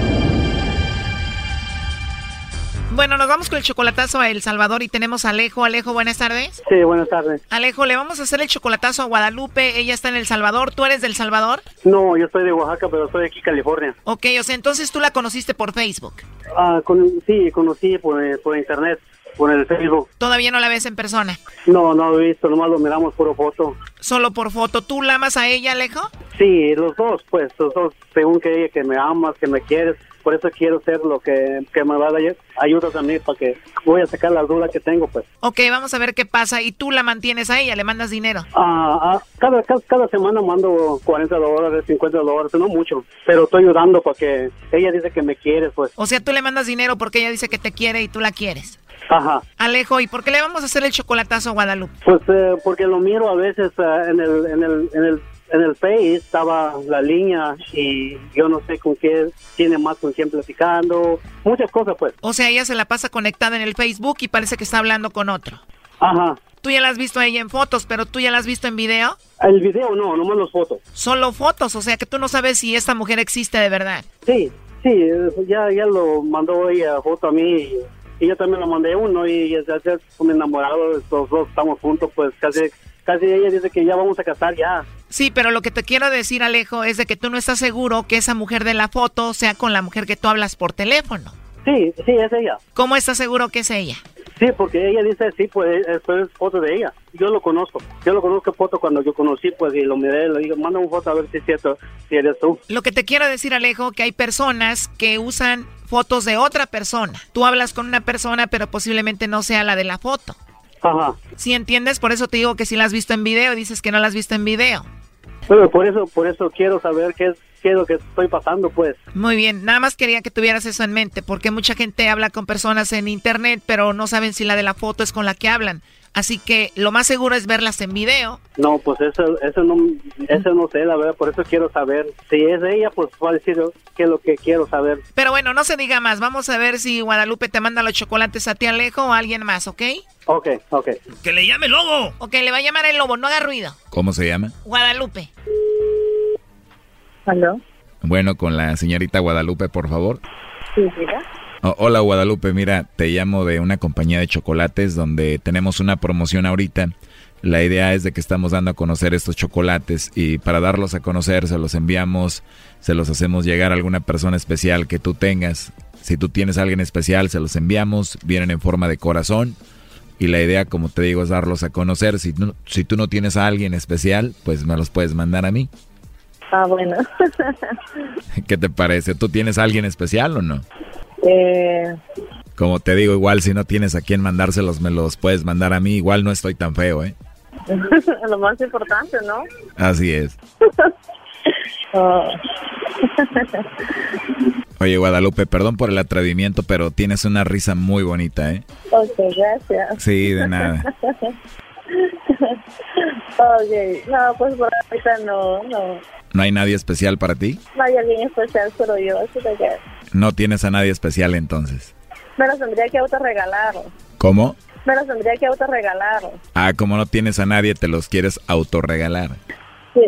Bueno, nos vamos con el chocolatazo a El Salvador y tenemos a Alejo. Alejo, buenas tardes. Sí, buenas tardes. Alejo, le vamos a hacer el chocolatazo a Guadalupe. Ella está en El Salvador. ¿Tú eres del Salvador? No, yo soy de Oaxaca, pero estoy aquí, California. Ok, o sea, entonces tú la conociste por Facebook. Ah, con- sí, conocí por, por internet, por el Facebook. Todavía no la ves en persona. No, no he visto, nomás lo miramos por foto. Solo por foto. ¿Tú la amas a ella, Alejo? Sí, los dos, pues, los dos, según que ella, que me amas, que me quieres. Por eso quiero ser lo que, que me va a dar ayuda también, para que voy a sacar la duda que tengo, pues. Ok, vamos a ver qué pasa. Y tú la mantienes a ella, le mandas dinero. Ah, ah, cada, cada, cada semana mando 40 dólares, 50 dólares, no mucho, pero estoy ayudando porque ella dice que me quiere, pues. O sea, tú le mandas dinero porque ella dice que te quiere y tú la quieres. Ajá. Alejo, ¿y por qué le vamos a hacer el chocolatazo a Guadalupe? Pues eh, porque lo miro a veces eh, en el en el en el en el Face estaba la línea y yo no sé con qué tiene más con quién platicando, muchas cosas pues. O sea, ella se la pasa conectada en el Facebook y parece que está hablando con otro. Ajá. Tú ya la has visto a ella en fotos, pero tú ya la has visto en video. El video no, nomás las fotos. Solo fotos, o sea que tú no sabes si esta mujer existe de verdad. Sí, sí, eh, ya ya lo mandó ella foto a mí y, y yo también lo mandé uno y ya me enamorado, los dos estamos juntos, pues casi casi ella dice que ya vamos a casar ya. Sí, pero lo que te quiero decir, Alejo, es de que tú no estás seguro que esa mujer de la foto sea con la mujer que tú hablas por teléfono. Sí, sí, es ella. ¿Cómo estás seguro que es ella? Sí, porque ella dice, sí, pues esto es foto de ella. Yo lo conozco. Yo lo conozco foto cuando yo conocí, pues, y lo miré, le digo, manda una foto a ver si es cierto, si eres tú. Lo que te quiero decir, Alejo, que hay personas que usan fotos de otra persona. Tú hablas con una persona, pero posiblemente no sea la de la foto. Ajá. Si entiendes, por eso te digo que si la has visto en video, dices que no la has visto en video. Pero por eso, por eso quiero saber qué es, qué es lo que estoy pasando, pues. Muy bien, nada más quería que tuvieras eso en mente, porque mucha gente habla con personas en internet, pero no saben si la de la foto es con la que hablan. Así que lo más seguro es verlas en video. No, pues eso, eso no, eso no sé, la verdad, por eso quiero saber. Si es ella, pues va a decir qué es lo que quiero saber. Pero bueno, no se diga más. Vamos a ver si Guadalupe te manda los chocolates a ti, Alejo, o a alguien más, ¿ok? Ok, ok. Que le llame el lobo. Ok, le va a llamar el lobo, no haga ruido. ¿Cómo se llama? Guadalupe. ¿Aló? Bueno, con la señorita Guadalupe, por favor. Sí, mira. Oh, hola Guadalupe, mira, te llamo de una compañía de chocolates donde tenemos una promoción ahorita. La idea es de que estamos dando a conocer estos chocolates y para darlos a conocer se los enviamos, se los hacemos llegar a alguna persona especial que tú tengas. Si tú tienes a alguien especial, se los enviamos, vienen en forma de corazón y la idea, como te digo, es darlos a conocer. Si, no- si tú no tienes a alguien especial, pues me los puedes mandar a mí. Ah, bueno. ¿Qué te parece? ¿Tú tienes a alguien especial o no? eh, Como te digo, igual si no tienes a quién mandárselos, me los puedes mandar a mí. Igual no estoy tan feo, ¿eh? lo más importante, ¿no? Así es. Oh. Oye, Guadalupe, perdón por el atrevimiento, pero tienes una risa muy bonita, ¿eh? ok, gracias. Sí, de nada. Ok, no, pues por ahorita no, no. ¿No hay nadie especial para ti? No hay alguien especial, solo yo, así que No tienes a nadie especial entonces. me los tendría que autorregalar. ¿Cómo? Me los tendría que autorregalar. Ah, como no tienes a nadie, te los quieres autorregalar. Sí,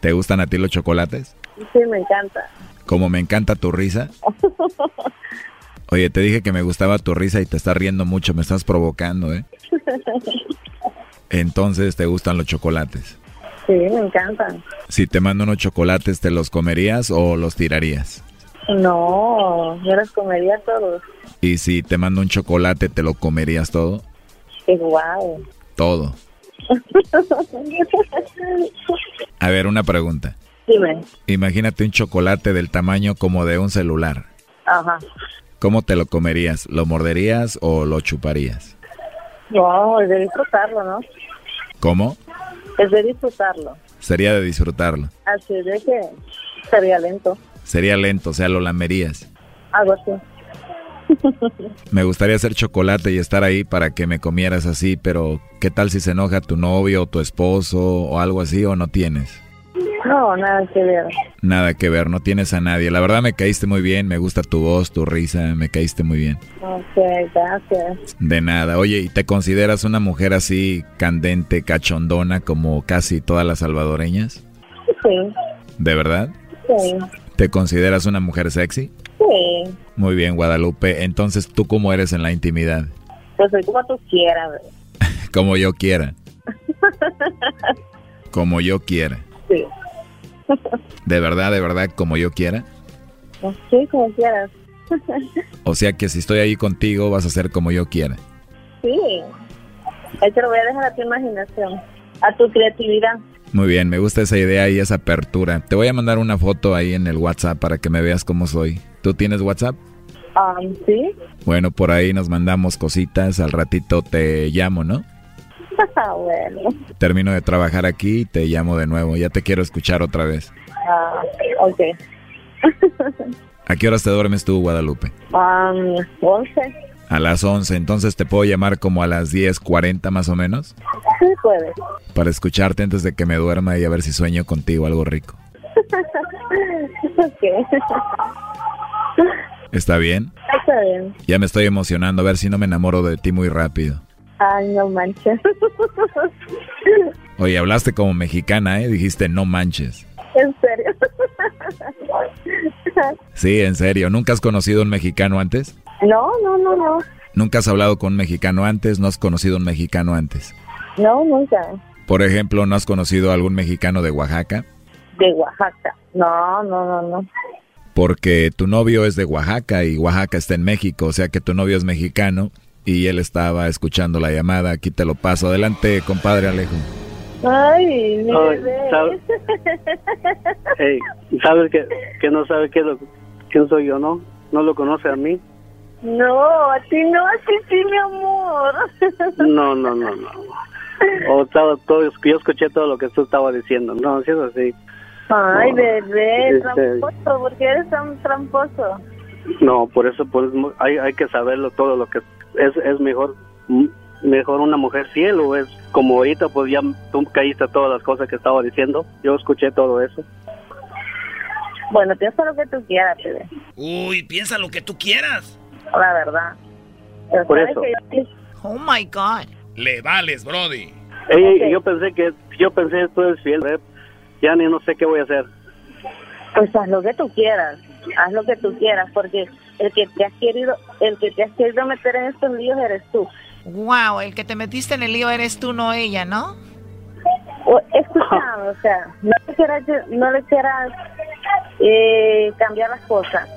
¿Te gustan a ti los chocolates? sí, me encanta. Como me encanta tu risa. Oye, te dije que me gustaba tu risa y te estás riendo mucho, me estás provocando, ¿eh? Entonces, ¿te gustan los chocolates? Sí, me encantan. Si te mando unos chocolates, ¿te los comerías o los tirarías? No, yo los comería todos. Y si te mando un chocolate, ¿te lo comerías todo? Guau. Todo. A ver, una pregunta. Dime. Imagínate un chocolate del tamaño como de un celular. Ajá. ¿Cómo te lo comerías? ¿Lo morderías o lo chuparías? No, es de disfrutarlo, ¿no? ¿Cómo? Es de disfrutarlo. Sería de disfrutarlo. Así de que sería lento. Sería lento, o sea, lo lamerías. Algo así. Me gustaría hacer chocolate y estar ahí para que me comieras así, pero ¿qué tal si se enoja tu novio o tu esposo o algo así o no tienes? No, nada que ver. Nada que ver, no tienes a nadie. La verdad me caíste muy bien, me gusta tu voz, tu risa, me caíste muy bien. Ok, gracias. De nada. Oye, ¿y te consideras una mujer así candente, cachondona como casi todas las salvadoreñas? Sí, ¿De verdad? sí, ¿Te consideras una mujer sexy? sí. Muy bien, Guadalupe. Entonces, ¿tú cómo eres en la intimidad? Pues soy como tú quieras. Como yo quiera. Como yo quiera. Sí. ¿De verdad, de verdad, como yo quiera? Sí, como quieras. O sea que si estoy ahí contigo vas a ser como yo quiera. Sí. Ahí te lo voy a dejar a tu imaginación, a tu creatividad. Muy bien, me gusta esa idea y esa apertura. Te voy a mandar una foto ahí en el WhatsApp para que me veas cómo soy. ¿Tú tienes WhatsApp? Um, sí. Bueno, por ahí nos mandamos cositas. Al ratito te llamo, ¿no? bueno. Termino de trabajar aquí y te llamo de nuevo. Ya te quiero escuchar otra vez. Ah, ok. ¿A qué horas te duermes tú, Guadalupe? Um, 11. A las 11. Entonces te puedo llamar como a las 10.40 más o menos. Sí, puedes. Para escucharte antes de que me duerma y a ver si sueño contigo algo rico. ok. ¿Está bien? Está bien. Ya me estoy emocionando a ver si no me enamoro de ti muy rápido. Ay, no manches. Oye, hablaste como mexicana, ¿eh? Dijiste no manches. en serio. Sí, en serio. ¿Nunca has conocido a un mexicano antes? no, no, no, no. ¿Nunca has hablado con un mexicano antes? ¿No has conocido a un mexicano antes? No, nunca. Por ejemplo, ¿no has conocido a algún mexicano de Oaxaca? De Oaxaca. No, no, no, no. Porque tu novio es de Oaxaca y Oaxaca está en México, o sea que tu novio es mexicano y él estaba escuchando la llamada. Aquí te lo paso. Adelante, compadre Alejo. Ay, mi Ay, bebé. ¿sabe? Ey, ¿sabes que, que no sabe qué lo, quién soy yo, no? ¿No lo conoce a mí? No, a ti no, a ti sí, mi amor. No, no, no, no. O estaba todo, yo escuché todo lo que tú estabas diciendo. No, si es así. Ay, No, bebé, este- tramposo, ¿por qué eres tan tramposo? No, por eso pues hay, hay que saberlo todo lo que es es mejor mejor una mujer fiel o es como ahorita pues ya tú caíste a todas las cosas que estaba diciendo. Yo escuché todo eso. Bueno, piensa lo que tú quieras, bebé, Uy, piensa lo que tú quieras. la verdad. Pero Por eso. yo- Oh my God. Le vales, Brody. Ey, Yo pensé que yo pensé tú eres fiel, ¿eh? ya ni no sé qué voy a hacer. Pues haz lo que tú quieras, haz lo que tú quieras, porque el que te has querido, el que te has querido meter en estos líos eres tú. Wow, el que te metiste en el lío eres tú, no ella, ¿no? O- Escuchame, o sea, no le quieras, no le quieras eh, cambiar las cosas.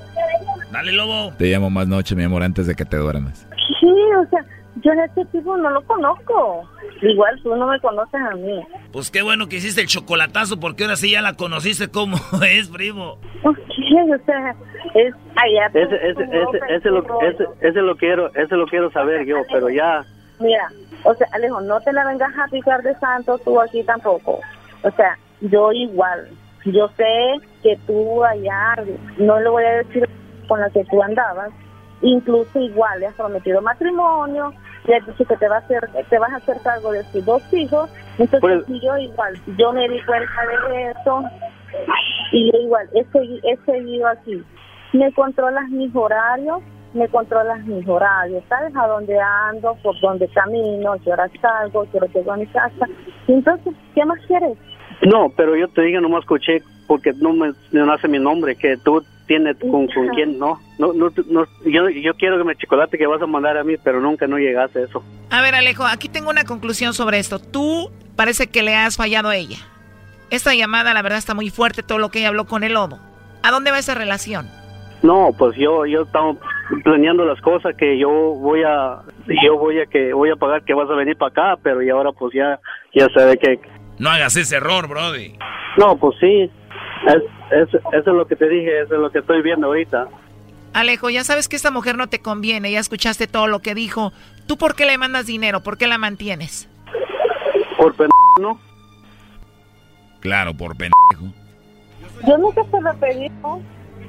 Dale, lobo. Te llamo más noche, mi amor, antes de que te duermas. Sí, o sea, yo a este tipo no lo conozco. Igual tú no me conoces a mí. Pues qué bueno que hiciste el chocolatazo porque ahora sí ya la conociste como es, primo. O sea, es allá. Ese, ese, ese, ese, lo, ese, ese lo quiero, ese lo quiero saber yo, pero ya Mira, o sea, Alejo, no te la vengas a picar de santo tú aquí tampoco. O sea, yo igual. Yo sé que tú allá, no le voy a decir con la que tú andabas, incluso igual le has prometido matrimonio, has dicho que te, va a hacer, te vas a hacer cargo de tus dos hijos. Entonces, Pues- y yo igual, yo me di cuenta de eso y yo igual, he, segui- he seguido aquí. Me controlas mis horarios, me controlas mis horarios, sabes a dónde ando, por dónde camino, qué hora salgo, qué hora llego a mi casa. Entonces, ¿qué más quieres? No, pero yo te digo, nomás escuché porque no me no nace mi nombre, que tú tienes con, con quién, no. No, no, no, yo, yo quiero que me chocolate que vas a mandar a mí, pero nunca no llegaste a eso. A ver, Alejo, aquí tengo una conclusión sobre esto. Tú parece que le has fallado a ella. Esta llamada, la verdad, está muy fuerte, todo lo que ella habló con el lobo. ¿A dónde va esa relación? No, pues yo yo estaba planeando las cosas que yo voy a yo voy a que voy a pagar que vas a venir para acá, pero y ahora pues ya ya sabe que no hagas ese error, brody. No, pues sí. Es, es, eso es lo que te dije, eso es lo que estoy viendo ahorita. Alejo, ya sabes que esta mujer no te conviene, ya escuchaste todo lo que dijo. ¿Tú por qué le mandas dinero? ¿Por qué la mantienes? Por pendejo, ¿no? Claro, por pendejo. Yo nunca se lo pedí.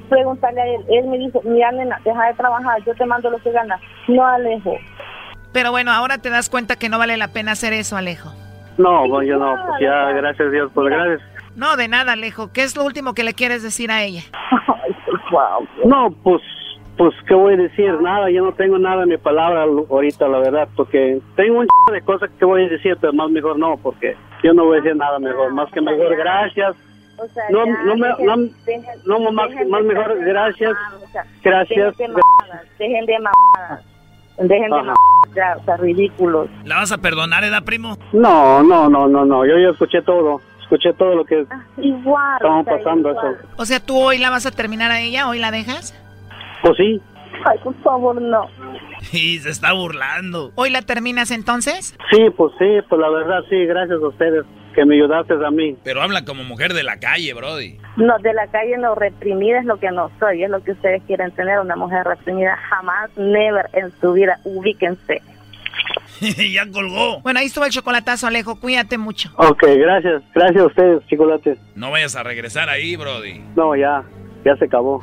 Preguntarle a él. Él me dijo, mira, nena, deja de trabajar, yo te mando lo que ganas. No, Alejo. Pero bueno, ahora te das cuenta que no vale la pena hacer eso, Alejo. No, bueno, yo no, pues ya, gracias a Dios, pues gracias. No, de nada, Alejo. ¿Qué es lo último que le quieres decir a ella? No, pues, pues, ¿qué voy a decir? Nada, yo no tengo nada en mi palabra ahorita, la verdad, porque tengo un ch de cosas que voy a decir, pero más mejor no, porque yo no voy a decir nada mejor, más que mejor, gracias. O sea, No, ya, no me- dejen- no- dejen- no, más- dejen más mejor, mamadas, gracias, o sea, gracias. Dejen de mamadas, dejen de mamadas. Dejen de mamadas, ya, o sea, ridículos. ¿La vas a perdonar, edad, primo? No, no, no, no, no, yo ya escuché todo, escuché todo lo que Igual. estamos o sea, pasando, igual. eso. O sea, ¿tú hoy la vas a terminar a ella? ¿Hoy la dejas? Pues sí, Ay, por favor, no. Y se está burlando. ¿Hoy la terminas entonces? sí, pues sí, pues la verdad sí, gracias a ustedes que me ayudaste a mí. Pero habla como mujer de la calle, brody. No, de la calle no, reprimida es lo que no soy, es lo que ustedes quieren tener, una mujer reprimida. Jamás, never en su vida, ubíquense. ya colgó. Bueno, ahí estuvo el chocolatazo, Alejo. Cuídate mucho. Ok, gracias, gracias a ustedes, chocolates. No vayas a regresar ahí, brody. No, ya, ya se acabó.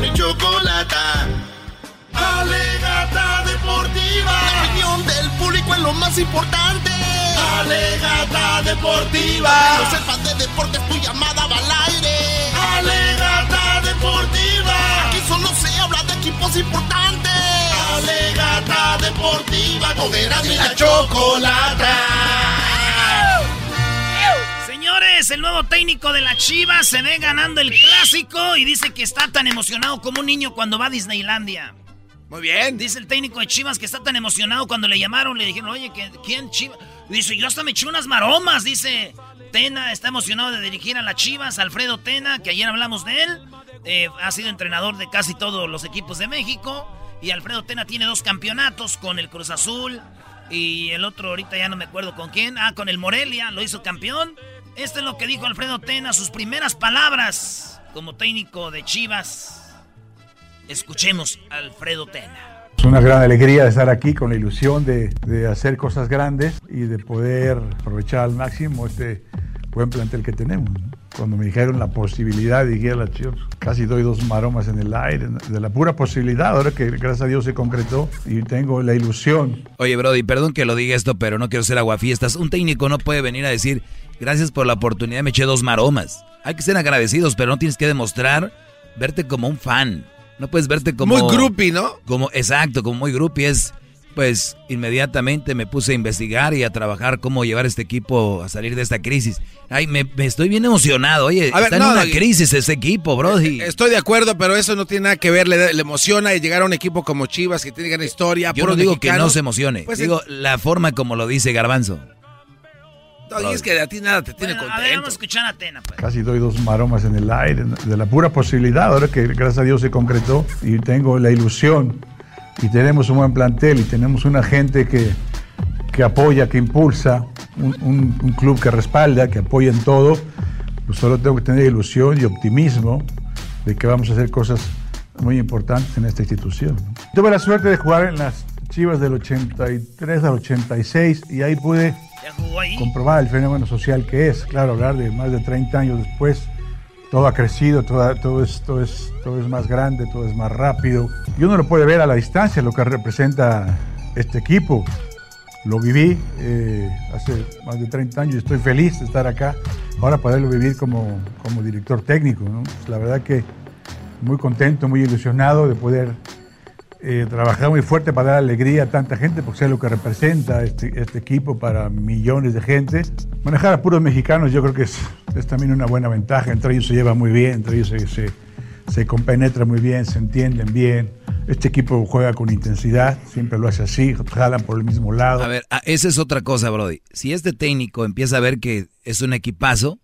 carcajear. Era mi chocolata. Alegata deportiva. La opinión del público es lo más importante. Alegata deportiva. No sepas de deportes, tu llamada va al aire. Alegata deportiva. Aquí solo se habla de equipos importantes. Alegata deportiva. Con Erasmo y la chocolata. Señores, el nuevo técnico de la Chivas se ve ganando el clásico y dice que está tan emocionado como un niño cuando va a Disneylandia. Muy bien. Dice el técnico de Chivas que está tan emocionado cuando le llamaron, le dijeron, oye, ¿que- ¿quién Chivas? Dice, yo hasta me eché unas maromas, dice. Tena está emocionado de dirigir a las Chivas, Alfredo Tena, que ayer hablamos de él. eh, ha sido entrenador de casi todos los equipos de México. Y Alfredo Tena tiene dos campeonatos con el Cruz Azul. Y el otro ahorita ya no me acuerdo con quién. Ah, con el Morelia, lo hizo campeón. Esto es lo que dijo Alfredo Tena, sus primeras palabras como técnico de Chivas. Escuchemos a Alfredo Tena. Es una gran alegría estar aquí con la ilusión de, de hacer cosas grandes y de poder aprovechar al máximo este buen plantel que tenemos. ¿no? Cuando me dijeron la posibilidad de ir a la Chivas, casi doy dos maromas en el aire, de la pura posibilidad, ahora que gracias a Dios se concretó y tengo la ilusión. Oye, Brody, perdón que lo diga esto, pero no quiero ser aguafiestas. Un técnico no puede venir a decir, gracias por la oportunidad, me eché dos maromas. Hay que ser agradecidos, pero no tienes que demostrar verte como un fan. No puedes verte como... Muy groupie, ¿no? Como, exacto, como muy groupie. Es, pues, inmediatamente me puse a investigar y a trabajar cómo llevar este equipo a salir de esta crisis. Ay, me, me estoy bien emocionado. Oye, A ver, está no, en una no, crisis ese equipo, Brody. Estoy de acuerdo, pero eso no tiene nada que ver. Le, le emociona llegar a un equipo como Chivas que tiene gran historia. Yo no digo que no se emocione. Pues, digo la forma como lo dice Garbanzo. No, y es que a ti nada te tiene A ver, contento. vamos a escuchar a Tena. pues. Casi doy dos maromas en el aire, de la pura posibilidad, ahora que gracias a Dios se concretó y tengo la ilusión y tenemos un buen plantel y tenemos una gente que, que apoya, que impulsa, un, un- un club que respalda, que apoya en todo, pues solo tengo que tener ilusión y optimismo de que vamos a hacer cosas muy importantes en esta institución. ¿no? Tuve la suerte de jugar en las Chivas del 83 al 86 y ahí pude. Comprobar el fenómeno social que es. Claro, hablar de más de 30 años después, todo ha crecido, todo, todo, es, todo, es, todo es más grande, todo es más rápido. Y uno lo puede ver a la distancia, lo que representa este equipo. Lo viví eh, hace más de 30 años y estoy feliz de estar acá. Ahora poderlo vivir como, como director técnico. ¿no? La verdad que muy contento, muy ilusionado de poder eh, trabajar muy fuerte para dar alegría a tanta gente, porque sé lo que representa este, este equipo para millones de gente. Manejar a puros mexicanos yo creo que es, es también una buena ventaja, entre ellos se lleva muy bien, entre ellos se, se, se compenetra muy bien, se entienden bien. Este equipo juega con intensidad, siempre lo hace así, jalan por el mismo lado. A ver, ah, esa es otra cosa, Brody. Si este técnico empieza a ver que es un equipazo,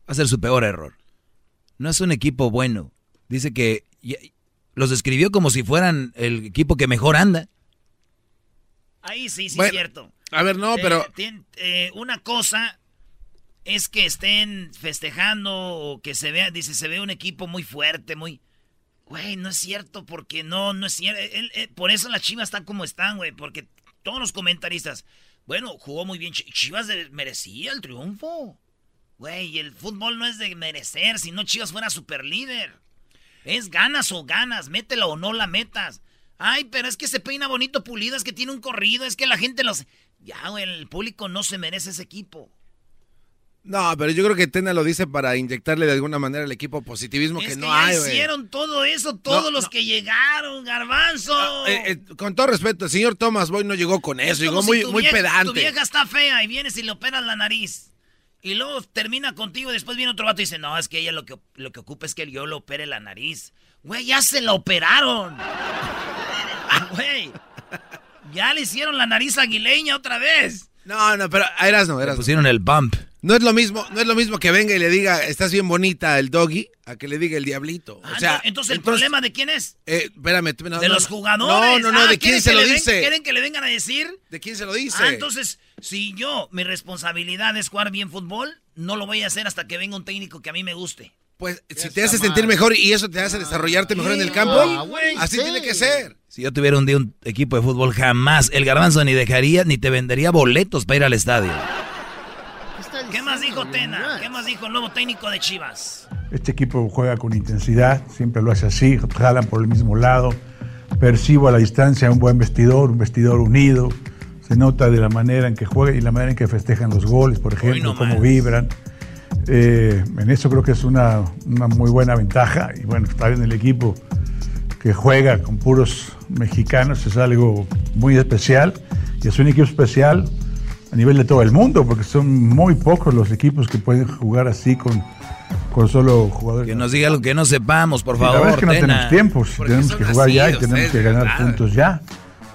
va a ser su peor error. No es un equipo bueno. Dice que los describió como si fueran el equipo que mejor anda. Ahí sí, sí, Bueno, es cierto. a ver, no, Eh, pero- tien- eh, una cosa es que estén festejando o que se vea, dice, se ve un equipo muy fuerte, muy... Güey, no es cierto, porque no, no es cierto. Él- él- por eso las chivas están como están, güey, porque todos los comentaristas, bueno, jugó muy bien, Chi- Chivas de- merecía el triunfo. Güey, el fútbol no es de merecer, si no Chivas fuera super líder. Es ganas o ganas, métela o no la metas. Ay, pero es que se peina bonito pulido, es que tiene un corrido, es que la gente los... Ya, güey, el público no se merece ese equipo. No, pero yo creo que Tena lo dice para inyectarle de alguna manera al equipo positivismo es que que no ya hay, hicieron todo eso, todos No, los no. que llegaron, garbanzo. Eh, eh, con todo respeto, el señor Thomas Boy no llegó con eso, Es llegó muy, muy vieja- Tu pedante. vieja está fea y vienes y le operas la nariz. Y luego termina contigo y después viene otro vato y dice, no, es que ella lo que, lo que ocupa es que yo le opere la nariz. Güey, ya se la operaron. Güey, ya le hicieron la nariz aguileña otra vez. No, no, pero eras no, eras. pusieron el bump. No es lo mismo, no es lo mismo que venga y le diga, estás bien bonita el doggy, a que le diga el diablito. Ah, o sea, no, entonces, ¿el problema de quién es? Eh, espérame, tú- no, de no, los jugadores. No, no, no, Ah, ¿de quién ¿quieren se lo ven- dice? ¿Quieren que le vengan a decir? ¿De quién se lo dice? Ah, entonces, si yo, mi responsabilidad es jugar bien fútbol, no lo voy a hacer hasta que venga un técnico que a mí me guste. Pues, si te hace sentir mejor y eso te hace desarrollarte mejor en el campo, así tiene que ser. Si yo tuviera un día un equipo de fútbol, jamás el garbanzo ni dejaría ni te vendería boletos para ir al estadio. ¿Qué más dijo Tena? ¿Qué más dijo el nuevo técnico de Chivas? Este equipo juega con intensidad, siempre lo hace así, jalan por el mismo lado. Percibo a la distancia un buen vestidor, un vestidor unido. Se nota de la manera en que juega y la manera en que festejan los goles, por ejemplo, cómo vibran. Eh, en eso creo que es una, una muy buena ventaja. Y bueno, estar en el equipo que juega con puros mexicanos es algo muy especial. Y es un equipo especial a nivel de todo el mundo, porque son muy pocos los equipos que pueden jugar así con, con solo jugadores. Que nos diga algo que no sepamos, por Sí, la favor. verdad es que no tenemos tiempo, si tenemos que jugar ya y tenemos que de ganar puntos ya.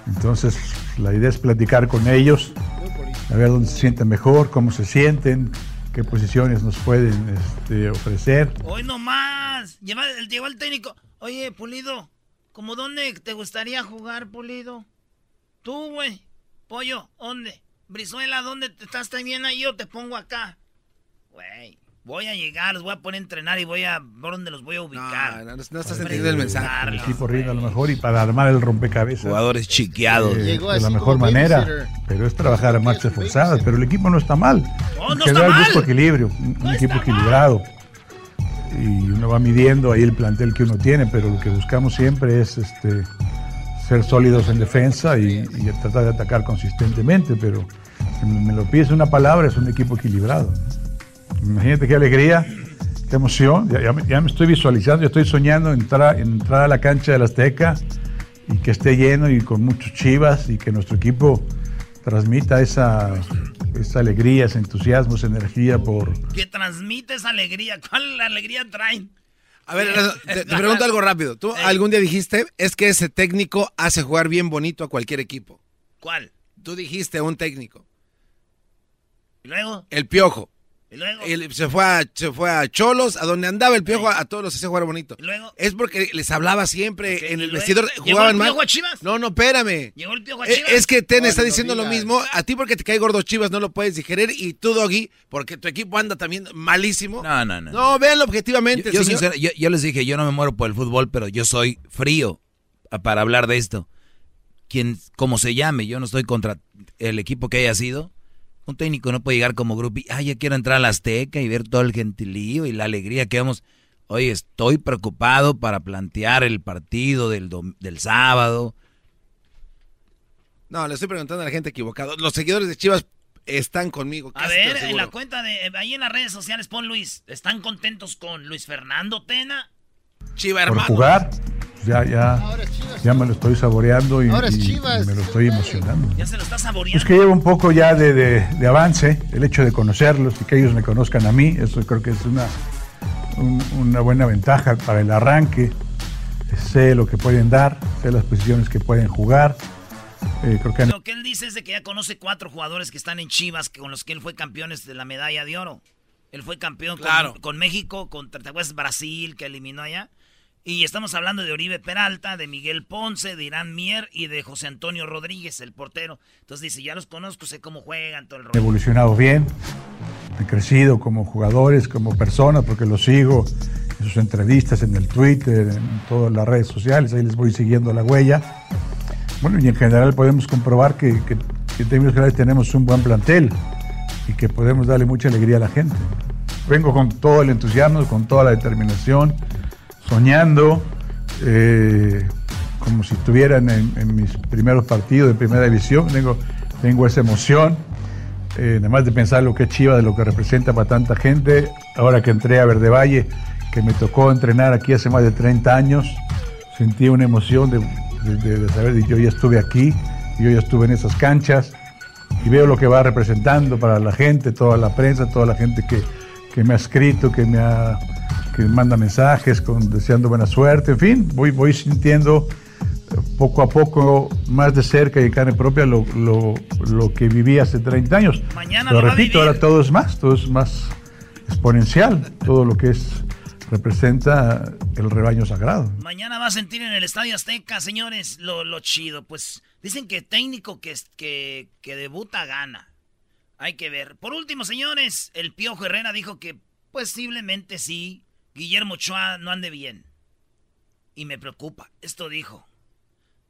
Entonces, la idea es platicar con ellos, a ver dónde se sienten mejor, cómo se sienten, qué posiciones nos pueden este, ofrecer. Hoy nomás. Lleva, llegó el técnico. Oye, Pulido, ¿cómo dónde te gustaría jugar, Pulido? Tú, güey. Pollo, ¿dónde? Brizuela, ¿dónde te estás también ahí o te pongo acá? Güey, voy a llegar, los voy a poner a entrenar y voy a ver dónde los voy a ubicar. No, no, no estás entendiendo el mensaje. El equipo rinde a lo mejor y para armar el rompecabezas. Jugadores chiqueados. eh, Llegó de la mejor manera, pero es trabajar a marchas forzadas. Pero el equipo no está mal. No, no está mal. busco equilibrio, un, un equipo equilibrado. Y uno va midiendo ahí el plantel que uno tiene, pero lo que buscamos siempre es este, ser sólidos en defensa y, y tratar de atacar consistentemente. Pero si me lo pides una palabra, es un equipo equilibrado. Imagínate qué alegría, qué emoción. Ya, ya me, ya me estoy visualizando, yo estoy soñando entrar, entrar a la cancha del Azteca y que esté lleno y con muchos chivas y que nuestro equipo transmita esa, esa alegría, ese entusiasmo, esa energía por... Que transmite esa alegría. ¿Cuál alegría traen? A ver, te, te pregunto algo rápido. Tú algún día dijiste, es que ese técnico hace jugar bien bonito a cualquier equipo. ¿Cuál? Tú dijiste un técnico. ¿Y luego? El piojo. ¿Y luego? Él se, fue a, se fue a Cholos, a donde andaba el piojo, a, a todos los hacía jugar bonito. ¿Y luego? Es porque les hablaba siempre en el vestidor. ¿Llegó Jugaban el mal. Piojo a Chivas? No, no, espérame. Llegó el piojo a Eh, Chivas. Es que Ten está no diciendo lo mismo. A ti porque te cae gordo Chivas no lo puedes digerir. Y tú, Doggy, porque tu equipo anda también malísimo. No, no, no. No, véanlo objetivamente, Yo, yo yo- yo les dije, yo no me muero por el fútbol, pero yo soy frío para hablar de esto. Quien, como se llame, yo no estoy contra el equipo que haya sido. Un técnico no puede llegar como grupo y, ay, ya quiero entrar a la Azteca y ver todo el gentilío y la alegría que vamos. Oye, estoy preocupado para plantear el partido del, del sábado. No, le estoy preguntando a la gente equivocada. Los seguidores de Chivas están conmigo. A ver, en la cuenta de ahí en las redes sociales pon Luis, ¿están contentos con Luis Fernando Tena? Chiva Por hermano. jugar, ya, ya, ya me lo estoy saboreando y, y me lo estoy emocionando. Ya se lo está saboreando. Es que llevo un poco ya de, de- de avance, el hecho de conocerlos y que ellos me conozcan a mí, eso creo que es una, un- una buena ventaja para el arranque. Sé lo que pueden dar, sé las posiciones que pueden jugar. Eh, creo que Lo que él dice es de que ya conoce cuatro jugadores que están en Chivas que con los que él fue campeones de la medalla de oro. Él fue campeón con- Claro. con, México, contra. Brasil, que eliminó allá. Y estamos hablando de Oribe Peralta, de Miguel Ponce, de Irán Mier y de José Antonio Rodríguez, el portero. Entonces dice, ya los conozco, sé cómo juegan, todo el rollo. evolucionado bien, han crecido como jugadores, como personas, porque los sigo en sus entrevistas, en el Twitter, en todas las redes sociales, ahí les voy siguiendo la huella. Bueno, y en general podemos comprobar que, que, que en términos generales tenemos un buen plantel y que podemos darle mucha alegría a la gente. Vengo con todo el entusiasmo, con toda la determinación, soñando, eh, como si estuvieran en, mis primeros partidos de primera división. Tengo, esa emoción, eh, además de pensar lo que es Chiva, de lo que representa para tanta gente. Ahora que entré a Verde Valle, que me tocó entrenar aquí hace más de 30 años, sentí una emoción de, saber que yo ya estuve aquí, yo ya estuve en esas canchas y veo lo que va representando para la gente, toda la prensa, toda la gente que me ha escrito, que me ha que manda mensajes con deseando buena suerte, en fin, voy, voy sintiendo eh, poco a poco más de cerca y en carne propia lo, lo- lo que viví hace 30 años. Mañana Lo repito, ahora todo es más, todo es más exponencial, todo lo que es representa el rebaño sagrado. Mañana va a sentir en el Estadio Azteca, señores, lo, lo chido. Pues dicen que técnico que, que, que debuta gana. Hay que ver. Por último, señores, el Piojo Herrera dijo que posiblemente sí, Guillermo Ochoa no ande bien. Y me preocupa. Esto dijo.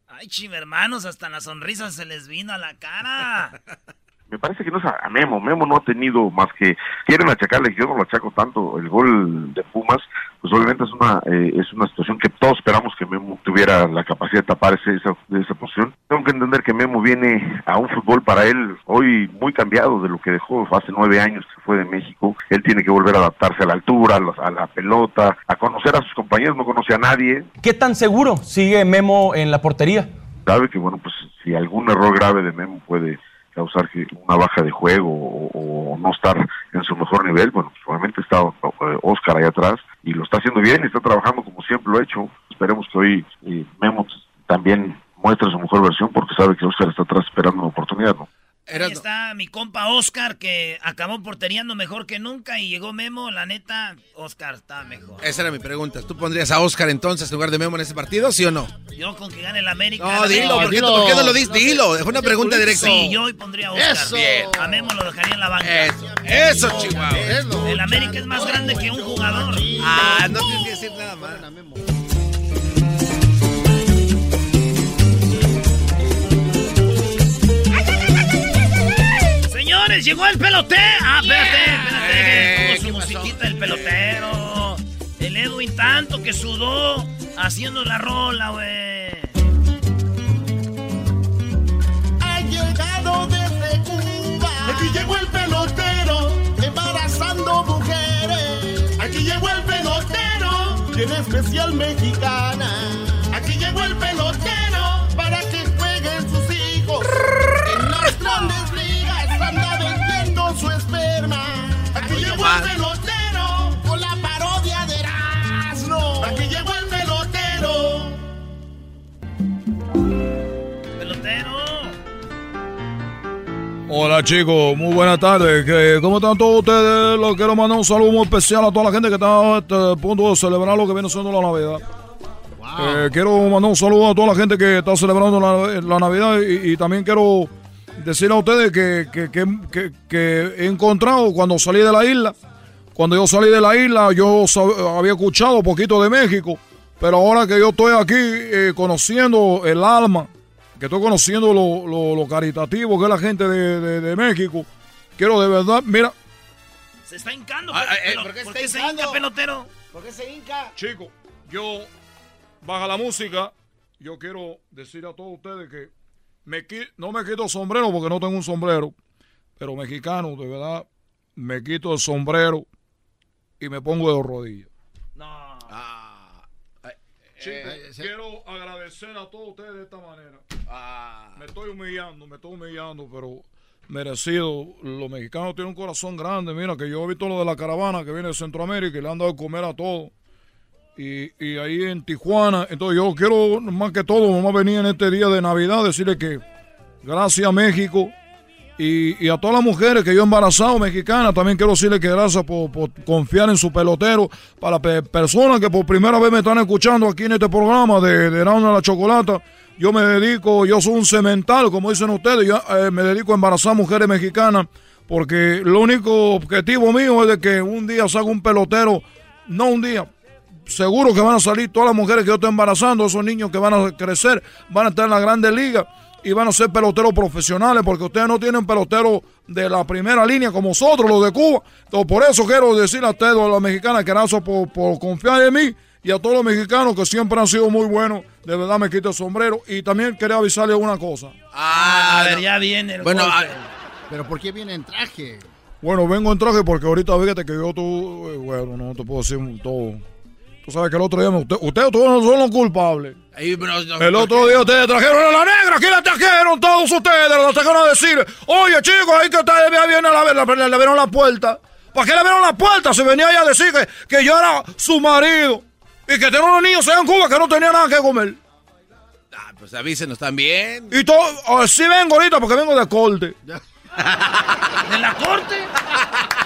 Ay, chiva, hermanos, hasta la sonrisa se les vino a la cara. me parece que no es a Memo. Memo no ha tenido más que quieren achacarle, yo no lo achaco tanto. El gol de Pumas, pues obviamente es una eh, es una situación que todos esperamos que Memo tuviera la capacidad de tapar ese, esa, esa posición. Tengo que entender que Memo viene a un fútbol para él hoy muy cambiado de lo que dejó hace nueve años que fue de México. Él tiene que volver a adaptarse a la altura, a la, a la pelota, a conocer a sus compañeros, no conoce a nadie. ¿Qué tan seguro sigue Memo en la portería? sabe que bueno pues si algún error grave de Memo puede causar una baja de juego o, no estar en su mejor nivel, bueno, obviamente está eh, Oscar ahí atrás y lo está haciendo bien está trabajando como siempre lo ha hecho. Esperemos que hoy eh, Memo también muestre su mejor versión porque sabe que Oscar está atrás esperando una oportunidad, ¿no? Ahí está mi compa Oscar, que acabó porteriando mejor que nunca y llegó Memo. La neta, Oscar está mejor. Esa era mi pregunta. ¿Tú pondrías a Oscar entonces en lugar de Memo en ese partido, sí o no? Yo con que gane el América. No, la dilo. ¿por qué, ¿por qué no lo dices? Dilo, es una pregunta directa. Sí, yo hoy pondría a Oscar. Eso. Bien. A Memo lo dejaría en la banca. Eso, eso, Chihuahua. El América es más grande que un jugador. Ah, no tienes que decir nada más. Señores, llegó el pelotero. Ah, espérate, espérate. Tuvo su musiquita el pelotero. El Edwin tanto que sudó haciendo la rola, güey. Ha llegado desde Cuba. Aquí llegó el pelotero, embarazando mujeres. Aquí llegó el pelotero, en especial mexicana. Aquí llegó el pelotero Llegó el pelotero con la parodia de Erasmo. Aquí llegó el pelotero. Pelotero. Hola chicos, muy buenas tardes. ¿Qué- ¿Cómo están todos ustedes? Les quiero mandar un saludo muy especial a toda la gente que está a este punto de celebrar lo que viene siendo la Navidad. Eh, quiero mandar un saludo a toda la gente que está celebrando la, la Navidad y, y también quiero decirle a ustedes que, que- que- que- que he encontrado cuando salí de la isla, cuando yo salí de la isla yo sab- había escuchado poquito de México, pero ahora que yo estoy aquí eh, conociendo el alma, que estoy conociendo lo, lo- lo caritativo que es la gente de, de- de México, quiero de verdad, mira, Se está hincando. Ah, pero- eh, pero- ¿por qué ¿por está qué se hinca, pelotero? ¿Por qué se hinca? Chico, yo baja la música. Yo quiero decir a todos ustedes que me no me quito sombrero porque no tengo un sombrero. Pero mexicano, de verdad, me quito el sombrero y me pongo de rodillas. Chicos, eh, sí. quiero agradecer a todos ustedes de esta manera. Me estoy humillando, me estoy humillando, pero merecido. Los mexicanos tienen un corazón grande. Mira, que yo he visto lo de la caravana que viene de Centroamérica y le han dado de comer a todos. Y, ahí en Tijuana, entonces yo quiero más que todo, a venir en este día de Navidad, decirle que gracias a México y, a todas las mujeres que yo he embarazado mexicanas, también quiero decirle que gracias por, confiar en su pelotero. Para pe- personas que por primera vez me están escuchando aquí en este programa de, de de la Chocolata, yo me dedico, yo soy un cemental, como dicen ustedes, yo eh, me dedico a embarazar mujeres mexicanas, porque lo único objetivo mío es de que un día salga un pelotero, no un día, seguro que van a salir todas las mujeres que yo estoy embarazando, esos niños que van a crecer, van a estar en la Grande Liga y van a ser peloteros profesionales, porque ustedes no tienen peloteros de la primera línea como nosotros, los de Cuba. Entonces, por eso quiero decir a ustedes, a las mexicanas, que gracias por, por confiar en mí y a todos los mexicanos que siempre han sido muy buenos. De verdad me quito el sombrero. Y también quería avisarles una cosa. a ver, ya viene el Bueno, golpe. pero ¿por qué viene en traje? Bueno, vengo en traje porque ahorita fíjate que yo tú, eh, bueno, no te puedo decir todo. Tú sabes que el otro día, me- usted- ustedes todos no son los culpables. Pero, El otro día ustedes trajeron a la negra, aquí la trajeron todos ustedes, la trajeron a decir, oye chicos, ahí que ustedes vienen a la, le, le abrieron la puerta. ¿Para qué le abrieron la puerta? Se venía ella a decir que, que yo era su marido y que tenía unos niños allá en Cuba que no tenía nada que comer. Ah, pues avísenos también. Y todo, oh, sí vengo ahorita porque vengo de corte. ¿De la corte?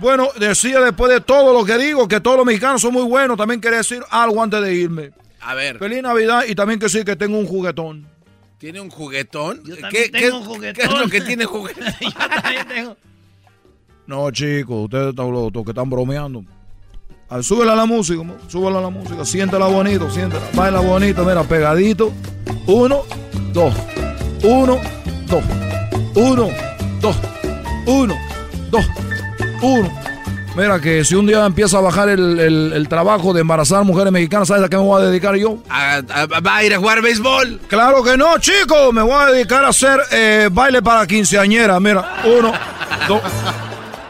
Bueno, decía después de todo lo que digo, que todos los mexicanos son muy buenos. También quería decir algo antes de irme. A ver, Feliz Navidad y también que sí, que tengo un juguetón. ¿tiene un juguetón? Yo ¿Qué, qué- tengo un qué juguetón. es lo que tiene juguetón? Yo también tengo. No, chicos, ustedes están los los que están bromeando. Súbela a la música, súbela a la música, siéntela bonito, siéntela, baila bonito, mira, pegadito. Uno, dos, uno, dos, uno, dos, uno, dos, uno. Mira que si un día empieza a bajar el, el- el trabajo de embarazar mujeres mexicanas, ¿sabes a qué me voy a dedicar yo? A- a- ¿Va a ir a jugar béisbol? Claro que no, chicos. Me voy a dedicar a hacer eh, baile para quinceañera. Mira, uno, dos.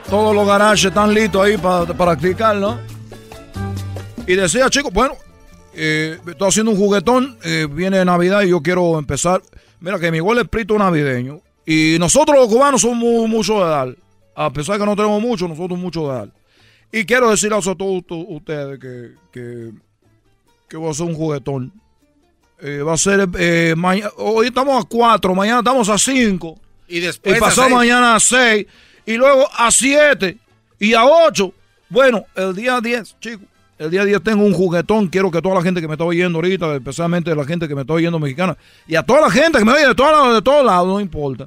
Todos los garajes están listos ahí para practicar, ¿no? Y decía, chicos, bueno, eh, estoy haciendo un juguetón. eh, viene Navidad y yo quiero empezar. Mira, que mi igual es prito navideño. Y nosotros los cubanos somos mu- mucho de dar. A pesar de que no tenemos mucho, nosotros mucho de dar. Y quiero decirles a todos ustedes que, que, que voy a hacer un juguetón. Eh, va a ser eh, mañana. Hoy estamos a 4, mañana estamos a 5. Y Y después. a pasado seis. mañana a 6. Y luego a 7. Y a 8. Bueno, el día 10, chicos. El día 10 tengo un juguetón. Quiero que toda la gente que me está oyendo ahorita, especialmente la gente que me está oyendo mexicana, y a toda la gente que me oye de todos lados, de todos lados, no importa.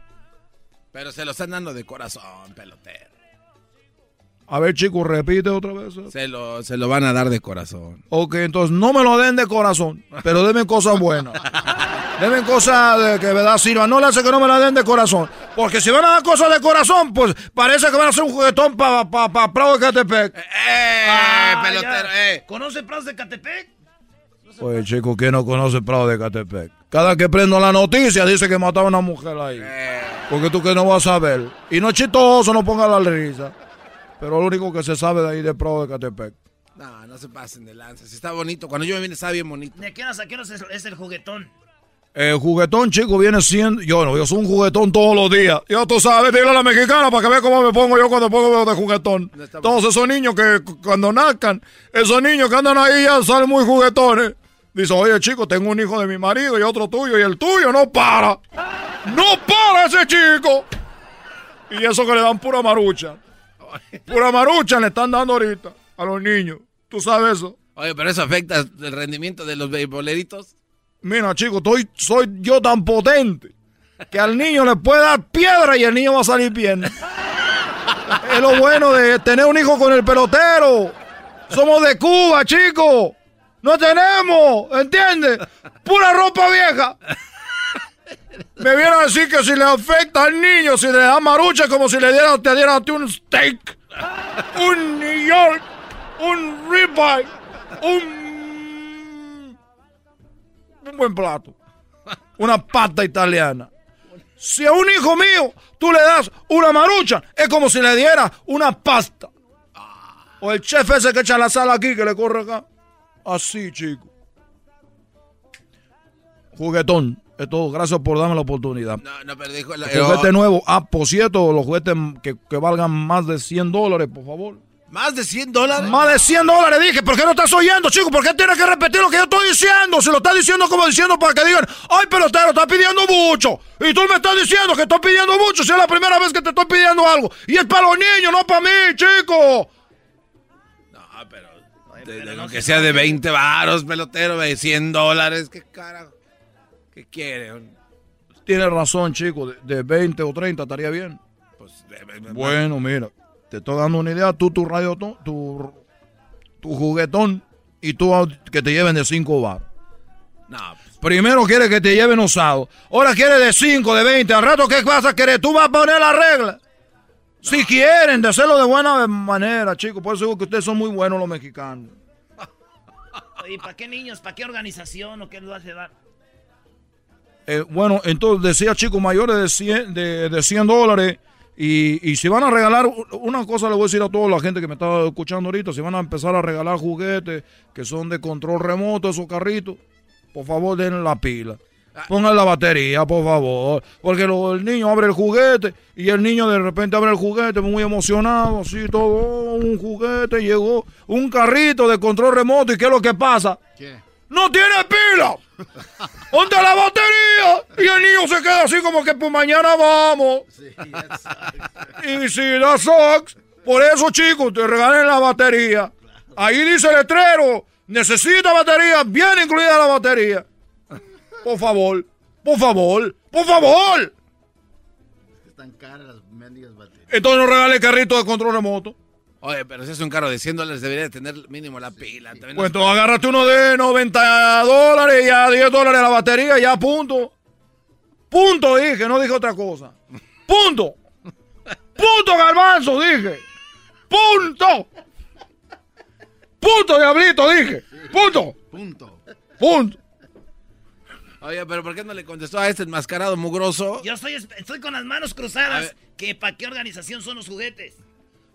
Pero se lo están dando de corazón, pelotero. A ver, chicos, repite otra vez. Se lo, se lo van a dar de corazón. Ok, entonces no me lo den de corazón, pero denme cosas buenas. denme cosas de que verdad sirvan. No le hace que no me la den de corazón. Porque si van a dar cosas de corazón, pues parece que van a hacer un juguetón para pa, pa, Prado de Catepec. ¡Eh, Ah, pelotero! ya. ¡Eh! ¿Conoce Prados de Catepec? Oye, chico, ¿quién no conoce Prado de Catepec? Cada que prendo la noticia dice que mataba a una mujer ahí. Porque tú que no vas a ver. Y no es chistoso, no ponga la risa. Pero lo único que se sabe de ahí de Prado de Catepec. No, no se pasen de lanza. Si está bonito. Cuando yo me vine está bien bonito. ¿De qué horas a qué horas es, es el juguetón? El juguetón, chico, viene siendo. Yo no, yo soy un juguetón todos los días. Ya tú sabes, dile a la mexicana para que vea cómo me pongo yo cuando pongo de juguetón. Todos esos niños que cu- cuando nazcan, esos niños que andan ahí ya salen muy juguetones. Dice, oye, chico, tengo un hijo de mi marido y otro tuyo, y el tuyo no para. ¡No para ese chico! Y eso que le dan pura marucha. Pura marucha le están dando ahorita a los niños. ¿Tú sabes eso? Oye, pero eso afecta el rendimiento de los beisboleritos. Mira, chico, estoy, soy yo tan potente que al niño le puede dar piedra y el niño va a salir bien. es lo bueno de tener un hijo con el pelotero. Somos de Cuba, chico. No tenemos, ¿entiendes? Pura ropa vieja. Me viene a decir que si le afecta al niño, si le da marucha, como si le diera, te a ti un steak, un New York, un ribeye, un un buen plato. Una pasta italiana. Si a un hijo mío tú le das una marucha, es como si le diera una pasta. O el chef ese que echa la sal aquí, que le corre acá. Así, chico. Juguetón. Es todo. Gracias por darme la oportunidad. No, no, pero dijo... El juguete nuevo. Ah, por cierto, los juguetes que, que valgan más de 100 dólares, por favor. ¿Más de 100 dólares? Más de 100 dólares, dije. ¿Por qué no estás oyendo, chico? ¿Por qué tienes que repetir lo que yo estoy diciendo? Si lo estás diciendo como diciendo para que digan, ay, pelotero, estás pidiendo mucho. Y tú me estás diciendo que estoy pidiendo mucho si es la primera vez que te estoy pidiendo algo. Y es para los niños, no para mí, chico. De- de- aunque sea de 20 varos, pelotero, de 100 dólares. ¿Qué carajo? ¿Qué quiere? Tienes razón, chico. De, de 20 o 30 estaría bien. Pues, Bueno, mira. Te estoy dando una idea. Tú, tu radio, tu, tu, tu juguetón. Y tú que te lleven de 5 bar. No, pues, Primero quiere que te lleven usado. Ahora quiere de 5, de 20. Al rato, ¿qué vas a querer? Tú vas a poner la regla. Si quieren, de hacerlo de buena manera, chicos. Por eso digo que ustedes son muy buenos los mexicanos. ¿Y para qué niños? ¿Para qué organización o qué les vas a dar? Eh, bueno, entonces decía chicos mayores de 100, de, de 100 dólares. Y, y si van a regalar, una cosa le voy a decir a toda la gente que me está escuchando ahorita, si van a empezar a regalar juguetes que son de control remoto, esos carritos, por favor den la pila. Pongan la batería, por favor. Porque lo- el niño abre el juguete y el niño de repente abre el juguete muy emocionado, así todo, oh, un juguete, llegó un carrito de control remoto y ¿qué es lo que pasa? ¡No tiene pila! ¿Dónde la batería? Y el niño se queda así como que pues mañana vamos. y si da socks, por eso chicos, te regalen la batería. Ahí dice el letrero, necesita batería, viene incluida la batería. Por favor, por favor, por favor. Están caras las mendigas baterías. Entonces no regale carrito de control remoto. Oye, pero si es un carro de 100 dólares, debería de tener mínimo la pila. Pues entonces agárrate uno de 90 dólares y a 10 dólares la batería, ya punto. Punto dije, no dije otra cosa. Punto. Punto garbanzo dije. Punto. Punto diablito dije. Punto. Punto. Punto. Oye, pero ¿por qué no le contestó a este enmascarado mugroso? Yo estoy, estoy con las manos cruzadas. que ¿Para qué organización son los juguetes?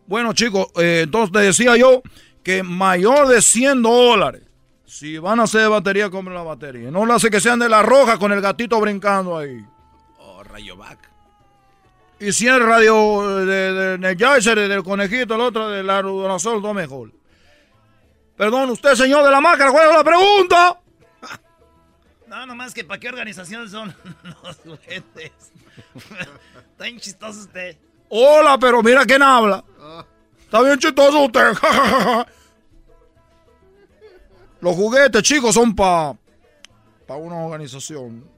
Bueno chicos, eh, entonces te decía yo que mayor de 100 dólares. Si van a hacer de batería, compren la batería. No lo hace que sean de la roja con el gatito brincando ahí. Oh, Rayovac. Y si el radio de, de Energizer, del conejito, el otro del aerosol, todo mejor. Perdón, usted, señor de la máscara, ¿cuál es la pregunta? No, nomás que ¿para qué organización son los juguetes? Está bien chistoso usted. Hola, pero mira quién habla. Está bien chistoso usted. Los juguetes, chicos, son para pa una organización.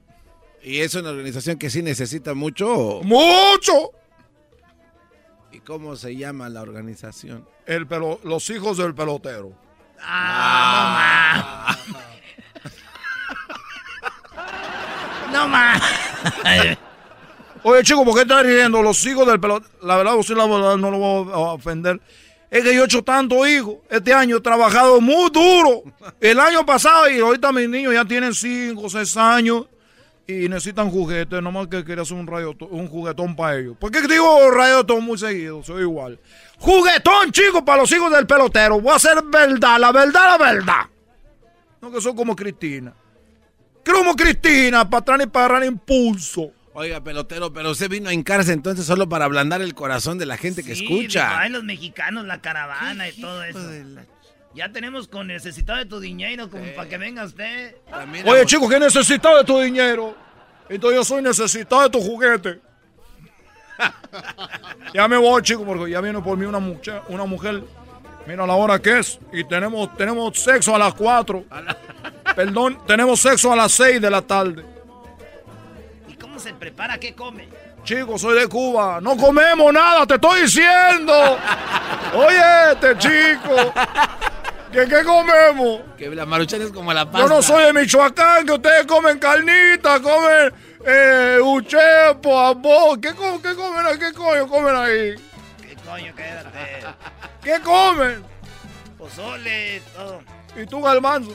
¿Y es una organización que sí necesita mucho? ¡Mucho! ¿Y cómo se llama la organización? El pelo, los hijos del pelotero. Ah, no más. Oye, chico, ¿por qué estás riendo? Los hijos del pelotero. La verdad, usted la verdad no lo voy a ofender. Es que yo he hecho tanto hijos. Este año he trabajado muy duro. El año pasado y ahorita mis niños ya tienen 5, 6 años y necesitan juguetes. Nomás que quería hacer un, radio, un juguetón para ellos. ¿Por qué digo rayotón muy seguido? Soy igual. Juguetón, chicos, para los hijos del pelotero. Voy a hacer verdad, la verdad, la verdad. No que son como Cristina. Como Cristina, para atrás y para agarrar impulso. Oiga, pelotero, pero usted vino a hincarse entonces solo para ablandar el corazón de la gente que escucha. ay, los mexicanos, la caravana y todo eso. Ya tenemos con necesitado de tu dinero como para que venga usted. Oye, chicos, ¿qué necesitado de tu dinero? Entonces yo soy necesitado de tu juguete. ya me voy, chicos, porque ya viene por mí una mujer, una mujer. Mira la hora que es. Y tenemos, tenemos sexo a las 4. Perdón, tenemos sexo a las 6 de la tarde. ¿Y cómo se prepara? ¿Qué come? Chicos, soy de Cuba. No comemos nada, te estoy diciendo. Oye, este chico. ¿Qué, qué comemos? Que la maruchan es como la pasta. Yo no soy de Michoacán, que ustedes comen carnita, comen eh, uchepo. ¿Qué, co- qué comen ahí? ¿Qué coño comen ahí? ¿Qué coño? Quédate. ¿Qué comen? Pozole, todo. ¿Y tú, Galmanzo?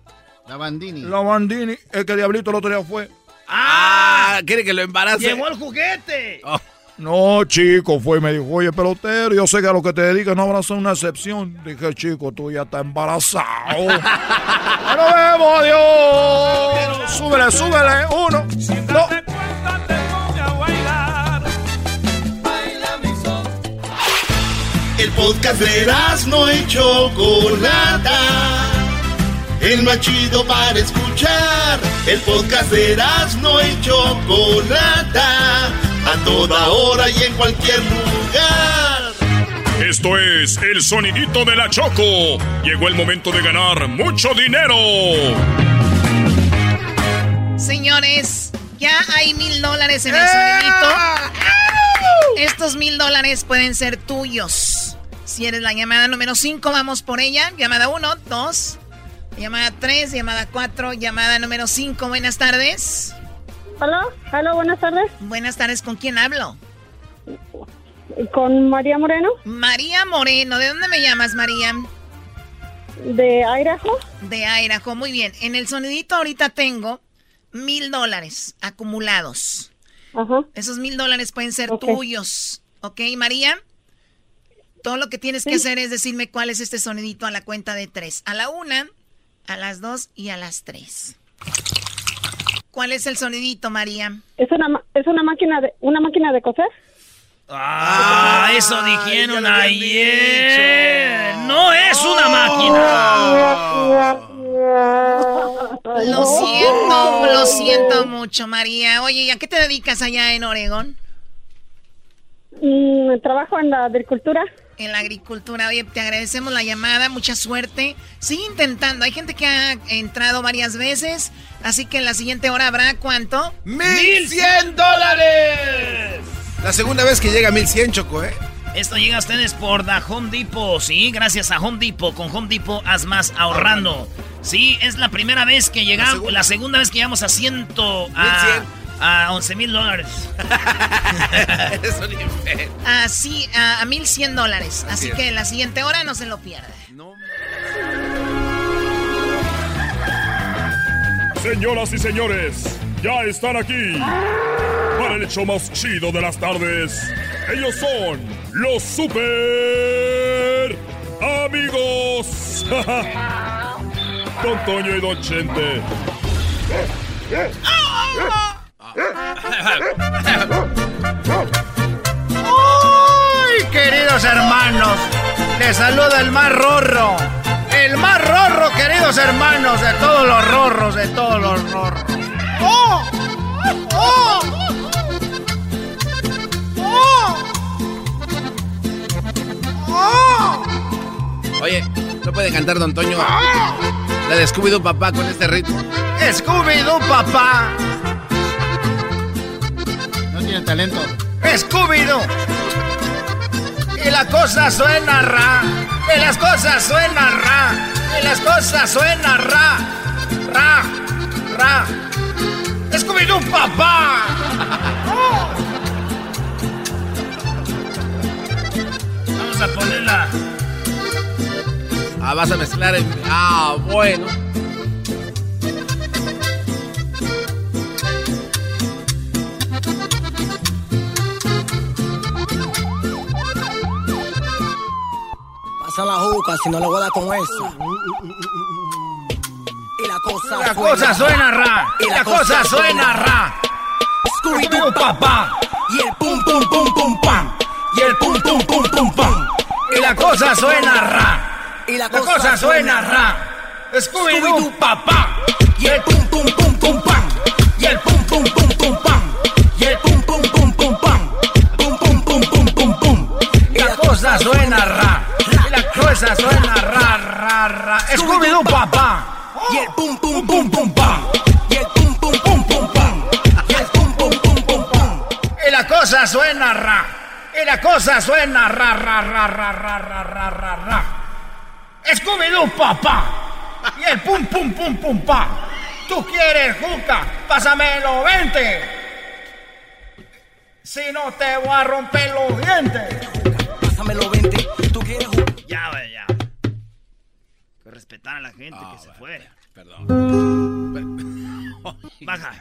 La Bandini. la Bandini. Es que Diablito el otro día fue. Ah, quiere que lo embarace. ¡Llevó el juguete! No, chico, fue y me dijo, oye, pelotero, yo sé que a lo que te dedicas no habrá a ser una excepción. Dije, chico, tú ya estás embarazado. ¡Ya nos vemos, adiós! Súbele, súbele. Uno, dos. El podcast de no y Chocolata. El más chido para escuchar. El podcast de no y Chocolata. A toda hora y en cualquier lugar. Esto es el sonidito de la Choco. Llegó el momento de ganar mucho dinero. Señores, ya hay mil dólares en el sonidito. Estos mil dólares pueden ser tuyos. Si eres la llamada número 5, vamos por ella. Llamada 1, 2, llamada 3, llamada 4, llamada número 5. Buenas tardes. Hola, hola, buenas tardes. Buenas tardes, ¿con quién hablo? Con María Moreno, María Moreno, ¿de dónde me llamas, María? de Idaho. De Idaho, muy bien. En el sonidito ahorita tengo mil dólares acumulados. Ajá. Esos mil dólares pueden ser tuyos. ¿Ok, María? Todo lo que tienes que hacer es decirme cuál es este sonidito a la cuenta de tres. A la una, a las dos y a las tres. ¿Cuál es el sonidito, María? Es una ma- es una máquina de una máquina de coser. Ah, eso dijeron ayer. No es una máquina. Lo siento, lo siento mucho, María. Oye, ¿y a qué te dedicas allá en Oregón? Mm, trabajo en la agricultura. En la agricultura. Oye, te agradecemos la llamada, mucha suerte. Sigue intentando. Hay gente que ha entrado varias veces, así que en la siguiente hora habrá cuánto? ¡Mil cien dólares! La segunda vez que llega a 1100, Choco, ¿eh? Esto llega a ustedes por The Home Depot, sí, gracias a Home Depot. Con Home Depot haz más ahorrando. Sí, es la primera vez que llegamos, la segunda, vez que llegamos a ciento, a, a 11 mil dólares. Eres un. Así, a, a 1100 dólares. Así Así es. que en la siguiente hora no se lo pierda. Señoras y señores, ya están aquí para el hecho más chido de las tardes. Ellos son los super amigos. Don Toño y Don Chente. ¡Ay, queridos hermanos! Les saluda el más rorro. El más rorro, queridos hermanos, de todos los rorros, de todos los rorros. ¡Oh! ¡Oh! ¡Oh! Oye, ¿no puede cantar Don Toño la de Scooby-Doo papá con este ritmo? ¡Scooby-Doo papá! Tiene talento. ¡Scooby-Doo! Y la cosa suena ra. Y las cosas suenan ra. Y las cosas suenan ra. Ra. Ra. ¡Scooby-Doo papá! Vamos a ponerla. Ah, vas a mezclar el... Ah, bueno. La juca, si no le voy a dar con esa. Y la cosa La cosa suena ra. Y la cosa suena ra. Scooby-Doo papá. Y el pum pum pum pum pam. Y el pum pum pum pum pam. Y la cosa suena ra. Y la La cosa suena ra. Scooby-Doo papá. Y el pum pum pum pum pam. Y el pum pum pum pum pam. Y el pum pum pum pum pam. Pum pum pum pum pum pum. Y la cosa suena ra. Cosa suena ra, ra, ra. Scooby-Doo papá. Y el pum pum pum pum pam. Y el pum pum pum pum pam. Y el pum pum pum pum pam. Y la cosa suena ra. Y la cosa suena ra, ra, ra, ra, ra, ra, ra, ra, ra. Scooby-Doo papá. Y el pum pum pum pum pa. Tú quieres juca, pásamelo 20. Si no te voy a romper los dientes. Pásamelo 20. Tú quieres Ya, güey, ya. Que respetar a la gente Ah, que se fue. Perdón. Baja.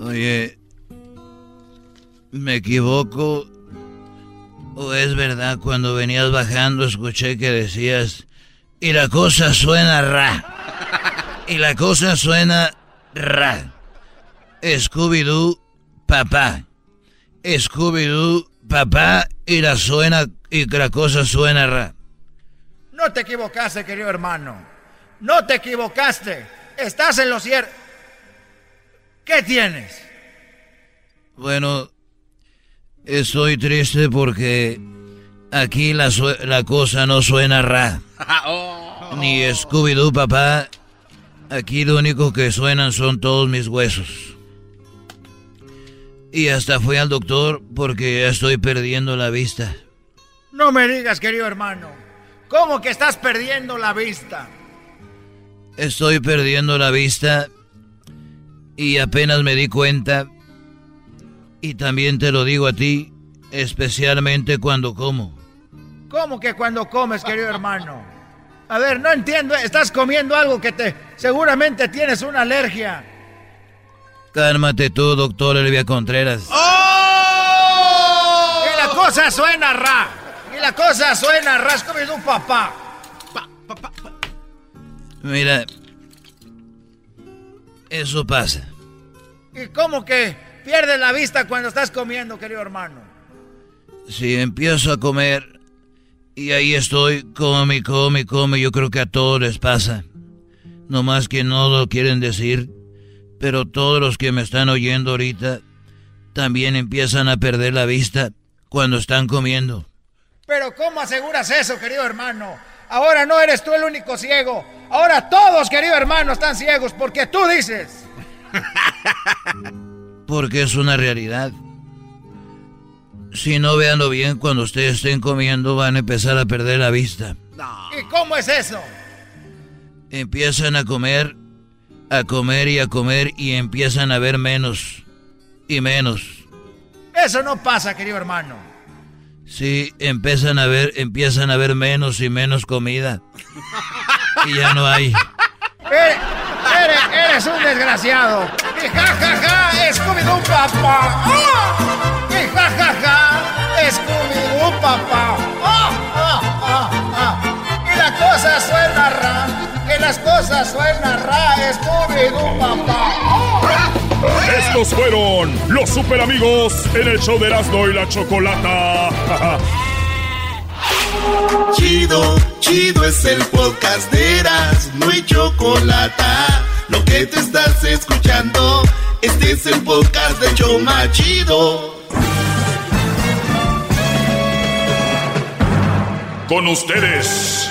Oye, ¿me equivoco? ¿O es verdad cuando venías bajando escuché que decías, y la cosa suena ra? Y la cosa suena ra. Scooby-Doo, papá. Scooby-Doo, papá, y la suena, y la cosa suena ra. No te equivocaste, querido hermano. No te equivocaste. Estás en lo cierto. ¿Qué tienes? Bueno, estoy triste porque aquí la, la cosa no suena ra. Ni Scooby-Doo, papá. Aquí lo único que suenan son todos mis huesos. Y hasta fui al doctor porque estoy perdiendo la vista. No me digas, querido hermano. ¿Cómo que estás perdiendo la vista? Estoy perdiendo la vista y apenas me di cuenta. Y también te lo digo a ti, especialmente cuando como. ¿Cómo que cuando comes, querido hermano? A ver, no entiendo. Estás comiendo algo que te seguramente tienes una alergia. Cálmate tú, doctor Elvia Contreras. Y la cosa suena ra. Y la cosa suena ra. Es como un papá. Mira, eso pasa. ¿Y cómo que pierdes la vista cuando estás comiendo, querido hermano? Si empiezo a comer y ahí estoy, come come come, yo creo que a todos les pasa. No más que no lo quieren decir, pero todos los que me están oyendo ahorita también empiezan a perder la vista cuando están comiendo. Pero ¿cómo aseguras eso, querido hermano? Ahora no eres tú el único ciego. Ahora todos, querido hermano, están ciegos porque tú dices. Porque es una realidad. Si no veanlo bien, cuando ustedes estén comiendo van a empezar a perder la vista. ¿Y cómo es eso? Empiezan a comer, a comer y a comer y empiezan a ver menos y menos. Eso no pasa, querido hermano. Sí, empiezan a ver, empiezan a ver menos y menos comida. Y ya no hay. Eres, eres- eres un desgraciado. Y ja, ja, ja, Scooby-Doo papá. ¡Ah! Y ja, ja, ja, Scooby-Doo papá. ¡Ah, ah, ah, ah! Y la cosa suena las cosas suenan ra, Scooby-Doo papá. Estos fueron los super amigos en el show de Erasmo y la Chocolata. Chido, chido es el podcast de Erasmo y Chocolata. Lo que te estás escuchando, este es el podcast de Choma Chido. Con ustedes.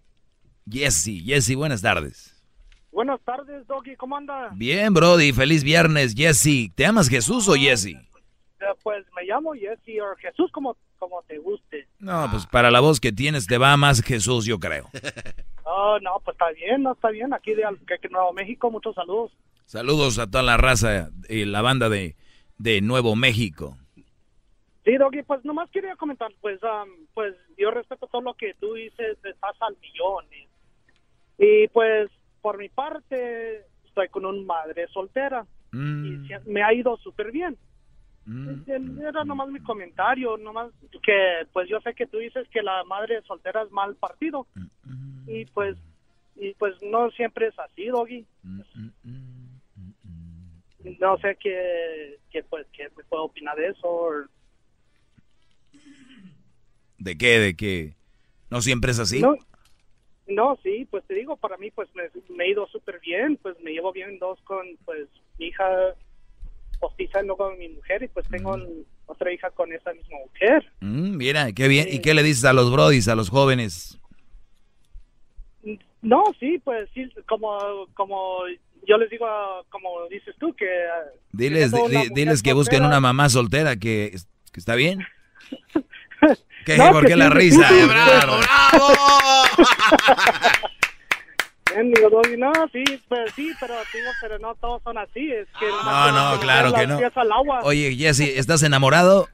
Jesse. Jesse, buenas tardes. Buenas tardes, Doggy, ¿cómo anda? Bien, Brody, feliz viernes, Jesse. ¿Te amas Jesús o Jesse? Pues me llamo Jesse o Jesús como, como te guste. No, pues para la voz que tienes te va más Jesús, yo creo. Oh, no, pues está bien, no está bien. Aquí de Nuevo México, muchos saludos. Saludos a toda la raza y la banda de, de Nuevo México. Sí, Doggy, pues nomás quería comentar, pues, um, pues yo respeto todo lo que tú dices, estás al millón. Y, pues, por mi parte, estoy con una madre soltera Mm, y se- me ha ido súper bien. Era nomás mi comentario, nomás que pues yo sé que tú dices que la madre soltera es mal partido y pues y pues no siempre es así, Doggy. No sé qué, qué pues qué me puedo opinar de eso. ¿De qué? ¿De qué? ¿No siempre es así? No, no, sí, pues te digo, para mí pues me, me he ido súper bien, pues me llevo bien dos con pues mi hija postiza y luego con mi mujer y pues tengo otra hija con esa misma mujer. Mm, mira, qué bien. ¿Y qué le dices a los brodis, a los jóvenes? No, sí, pues sí, como, como yo les digo, como dices tú, que... Diles, diles que busquen soltera- una mamá soltera que, que está bien. ¿Qué? No, ¿Por que qué la sí, risa? sí, sí, Bravo, Bien, digo, Doggy, no, sí, pues sí, pero digo, pero no todos son así, es que... No, no, claro que no. Al agua. Oye, Jesse, ¿estás enamorado?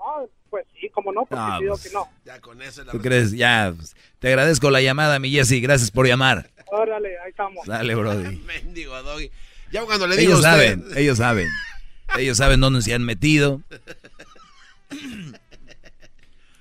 Ah, pues sí, como no, porque No, te digo pues, que no. Ya con eso la ¿Tú crees? Ya, pues, te agradezco la llamada, mi Jesse. Gracias por llamar. Órale, ahí estamos. Dale, brody. Mendigo Doggy. Ya cuando le digo Ellos a usted- saben, ellos saben. Ellos saben dónde se han metido.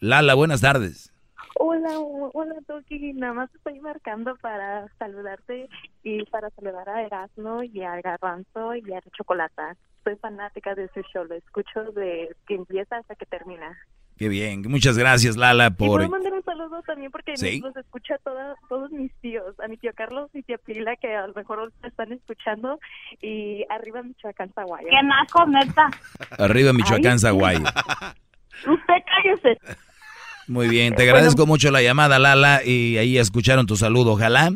Lala, buenas tardes. Hola, hola Toki, nada más estoy marcando para saludarte y para saludar a Erasmo y a Garbanzo y a Chocolata. Soy fanática de su show, lo escucho de que empieza hasta que termina. Qué bien, muchas gracias Lala Y por... puedo mandar un saludo también porque Sí. los escucha toda, todos mis tíos, a mi tío Carlos y tía Pila que a lo mejor están escuchando y arriba Michoacán, Zaguayo. ¿Qué naco, neta? Arriba Michoacán. Zaguayo. Usted cállese. Muy bien, te agradezco mucho la llamada Lala y ahí escucharon tu saludo, ojalá.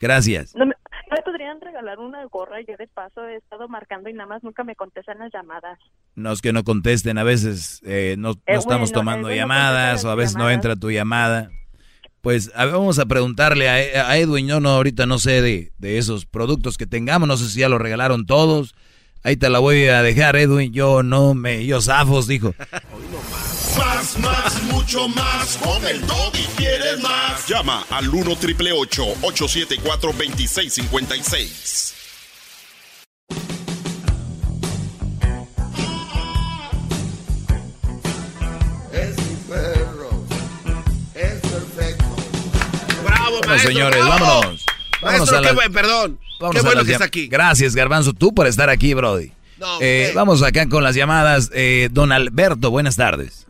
Gracias. No me, ¿no me podrían regalar una gorra? Yo de paso he estado marcando y nada más nunca me contestan las llamadas. No es que no contesten, a veces eh, no, no Eh, estamos bueno, tomando eh, llamadas o a veces no entra tu llamada. Pues a vamos a preguntarle a, a Edwin, yo no, ahorita no sé de, de esos productos que tengamos, no sé si ya los regalaron todos. Ahí te la voy a dejar, Edwin. Yo no me, yo zafos, dijo. Más, más, mucho más. Con el y quieres más. Llama al 1 triple 874 2656. Es mi perro. Es perfecto. Bravo, maestro, bueno, señores, vámonos. Maestro, a la- qué buen- perdón. vámonos qué bueno que está aquí. Gracias, Garbanzo, tú por estar aquí, Brody. No, Eh, vamos acá con las llamadas. Eh, don Alberto, buenas tardes.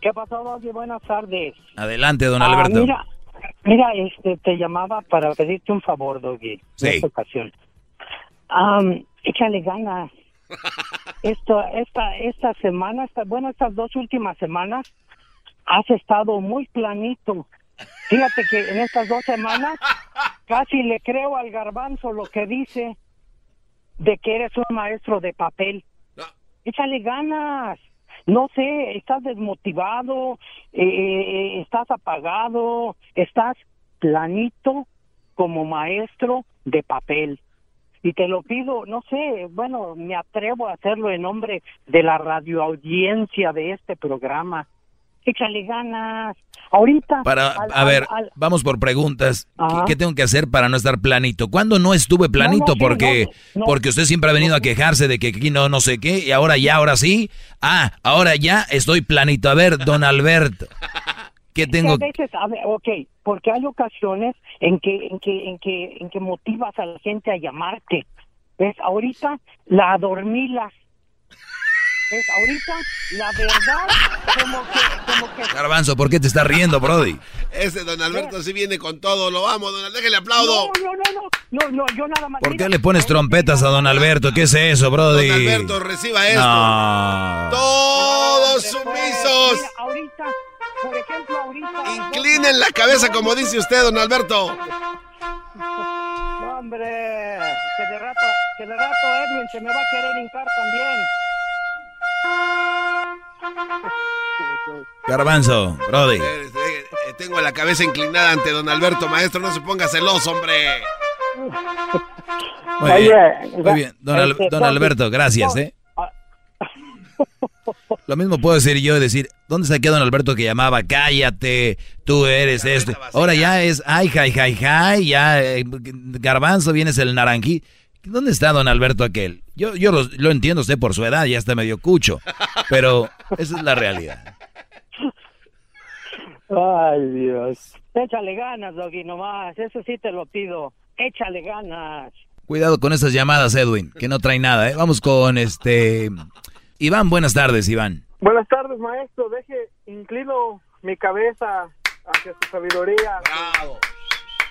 ¿Qué pasó, Doggy? Buenas tardes. Adelante, don Ah, Alberto. mira, mira, este, te llamaba para pedirte un favor, Doggy. Sí. En esta ocasión. Am, échale ganas. Esto, esta, esta semana, esta, bueno, estas dos últimas semanas, has estado muy planito. Fíjate que en estas dos semanas casi le creo al garbanzo lo que dice de que eres un maestro de papel. Échale ganas. No sé, estás desmotivado, eh, estás apagado, estás planito como maestro de papel. Y te lo pido, no sé, bueno, me atrevo a hacerlo en nombre de la radioaudiencia de este programa. Échale ganas. Ahorita. Para, al- a ver, al- al- vamos por preguntas. ¿Qué, tengo que hacer para no estar planito? ¿Cuándo no estuve planito? No, no, sí, porque, no. porque usted siempre ha venido a quejarse de que aquí no, no sé qué, y ahora ya, ahora sí. Ah, ahora ya estoy planito. A ver, don Alberto, ¿qué tengo? Que a veces, a ver, ok, porque hay ocasiones en que, en que, en que, en que motivas a la gente a llamarte. ¿Ves? Ahorita la adormilas. ¿Ves? Ahorita la verdad, como que, como que. Garbanzo, ¿por qué te estás riendo, Brody? Ese don Alberto sí viene con todo. Lo vamos, don Alberto. Déjale aplaudo. No, no, no, no, no, no, yo nada más. ¿Por qué le pones trompetas a don Alberto? ¿Qué es eso, Brody? Don Alberto, reciba esto. No. Todos sumisos. Mira, ahorita, por ejemplo, ahorita. Inclinen la cabeza como dice usted, don Alberto. No, hombre, que de rato, que de rato Edwin se me va a querer hincar también. Garbanzo, Brody. Eh, eh, Tengo la cabeza inclinada ante don Alberto, maestro. No se ponga celoso, hombre. Muy Oye, bien, muy bien. Don, Al- este, don Alberto, gracias, ¿eh? Lo mismo puedo decir yo, decir, ¿dónde está aquel don Alberto que llamaba? Cállate, tú eres esto. Ahora ya es, ay, jai, jai, jai, ya, eh, garbanzo, vienes el naranjí. ¿Dónde está don Alberto aquel? Yo, yo lo, lo entiendo usted por su edad, ya está medio cucho, pero esa es la realidad. Ay, Dios. Échale ganas, Doggy, nomás. Eso sí te lo pido. Échale ganas. Cuidado con esas llamadas, Edwin, que no trae nada, ¿eh? Vamos con este... Iván, buenas tardes, Iván. Buenas tardes, maestro. Deje, inclino mi cabeza hacia su sabiduría. Bravo.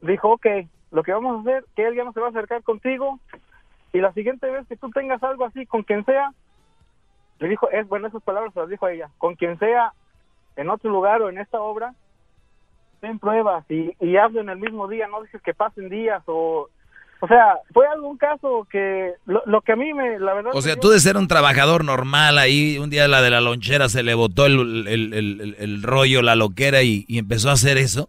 dijo, ok, lo que vamos a hacer, que él ya no se va a acercar contigo y la siguiente vez que tú tengas algo así con quien sea, le dijo, es bueno, esas palabras se las dijo a ella, con quien sea en otro lugar o en esta obra, ten pruebas y, y hazlo en el mismo día, no dices que pasen días o... O sea, fue algún caso que lo, lo que a mí me, la verdad... O sea, tú de ser un trabajador normal ahí, un día la de la lonchera se le botó el, el- el- el- el rollo, la loquera y, y empezó a hacer eso.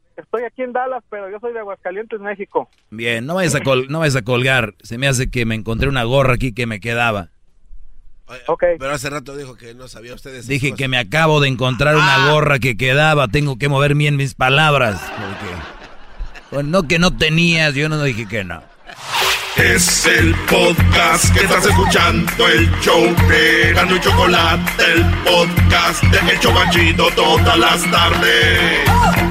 Estoy aquí en Dallas, pero yo soy de Aguascalientes, México. Bien, no vayas a, col- no vayas a colgar. Se me hace que me encontré una gorra aquí que me quedaba. Pero hace rato dijo que no sabía usted de esas Dije cosas. que me acabo de encontrar una gorra que quedaba. Tengo que mover bien mis palabras. Porque... Bueno, no que no tenías, yo no dije que no. Es el podcast que estás escuchando, el show de Gano y Chocolate, el podcast de El Chocachito todas las tardes.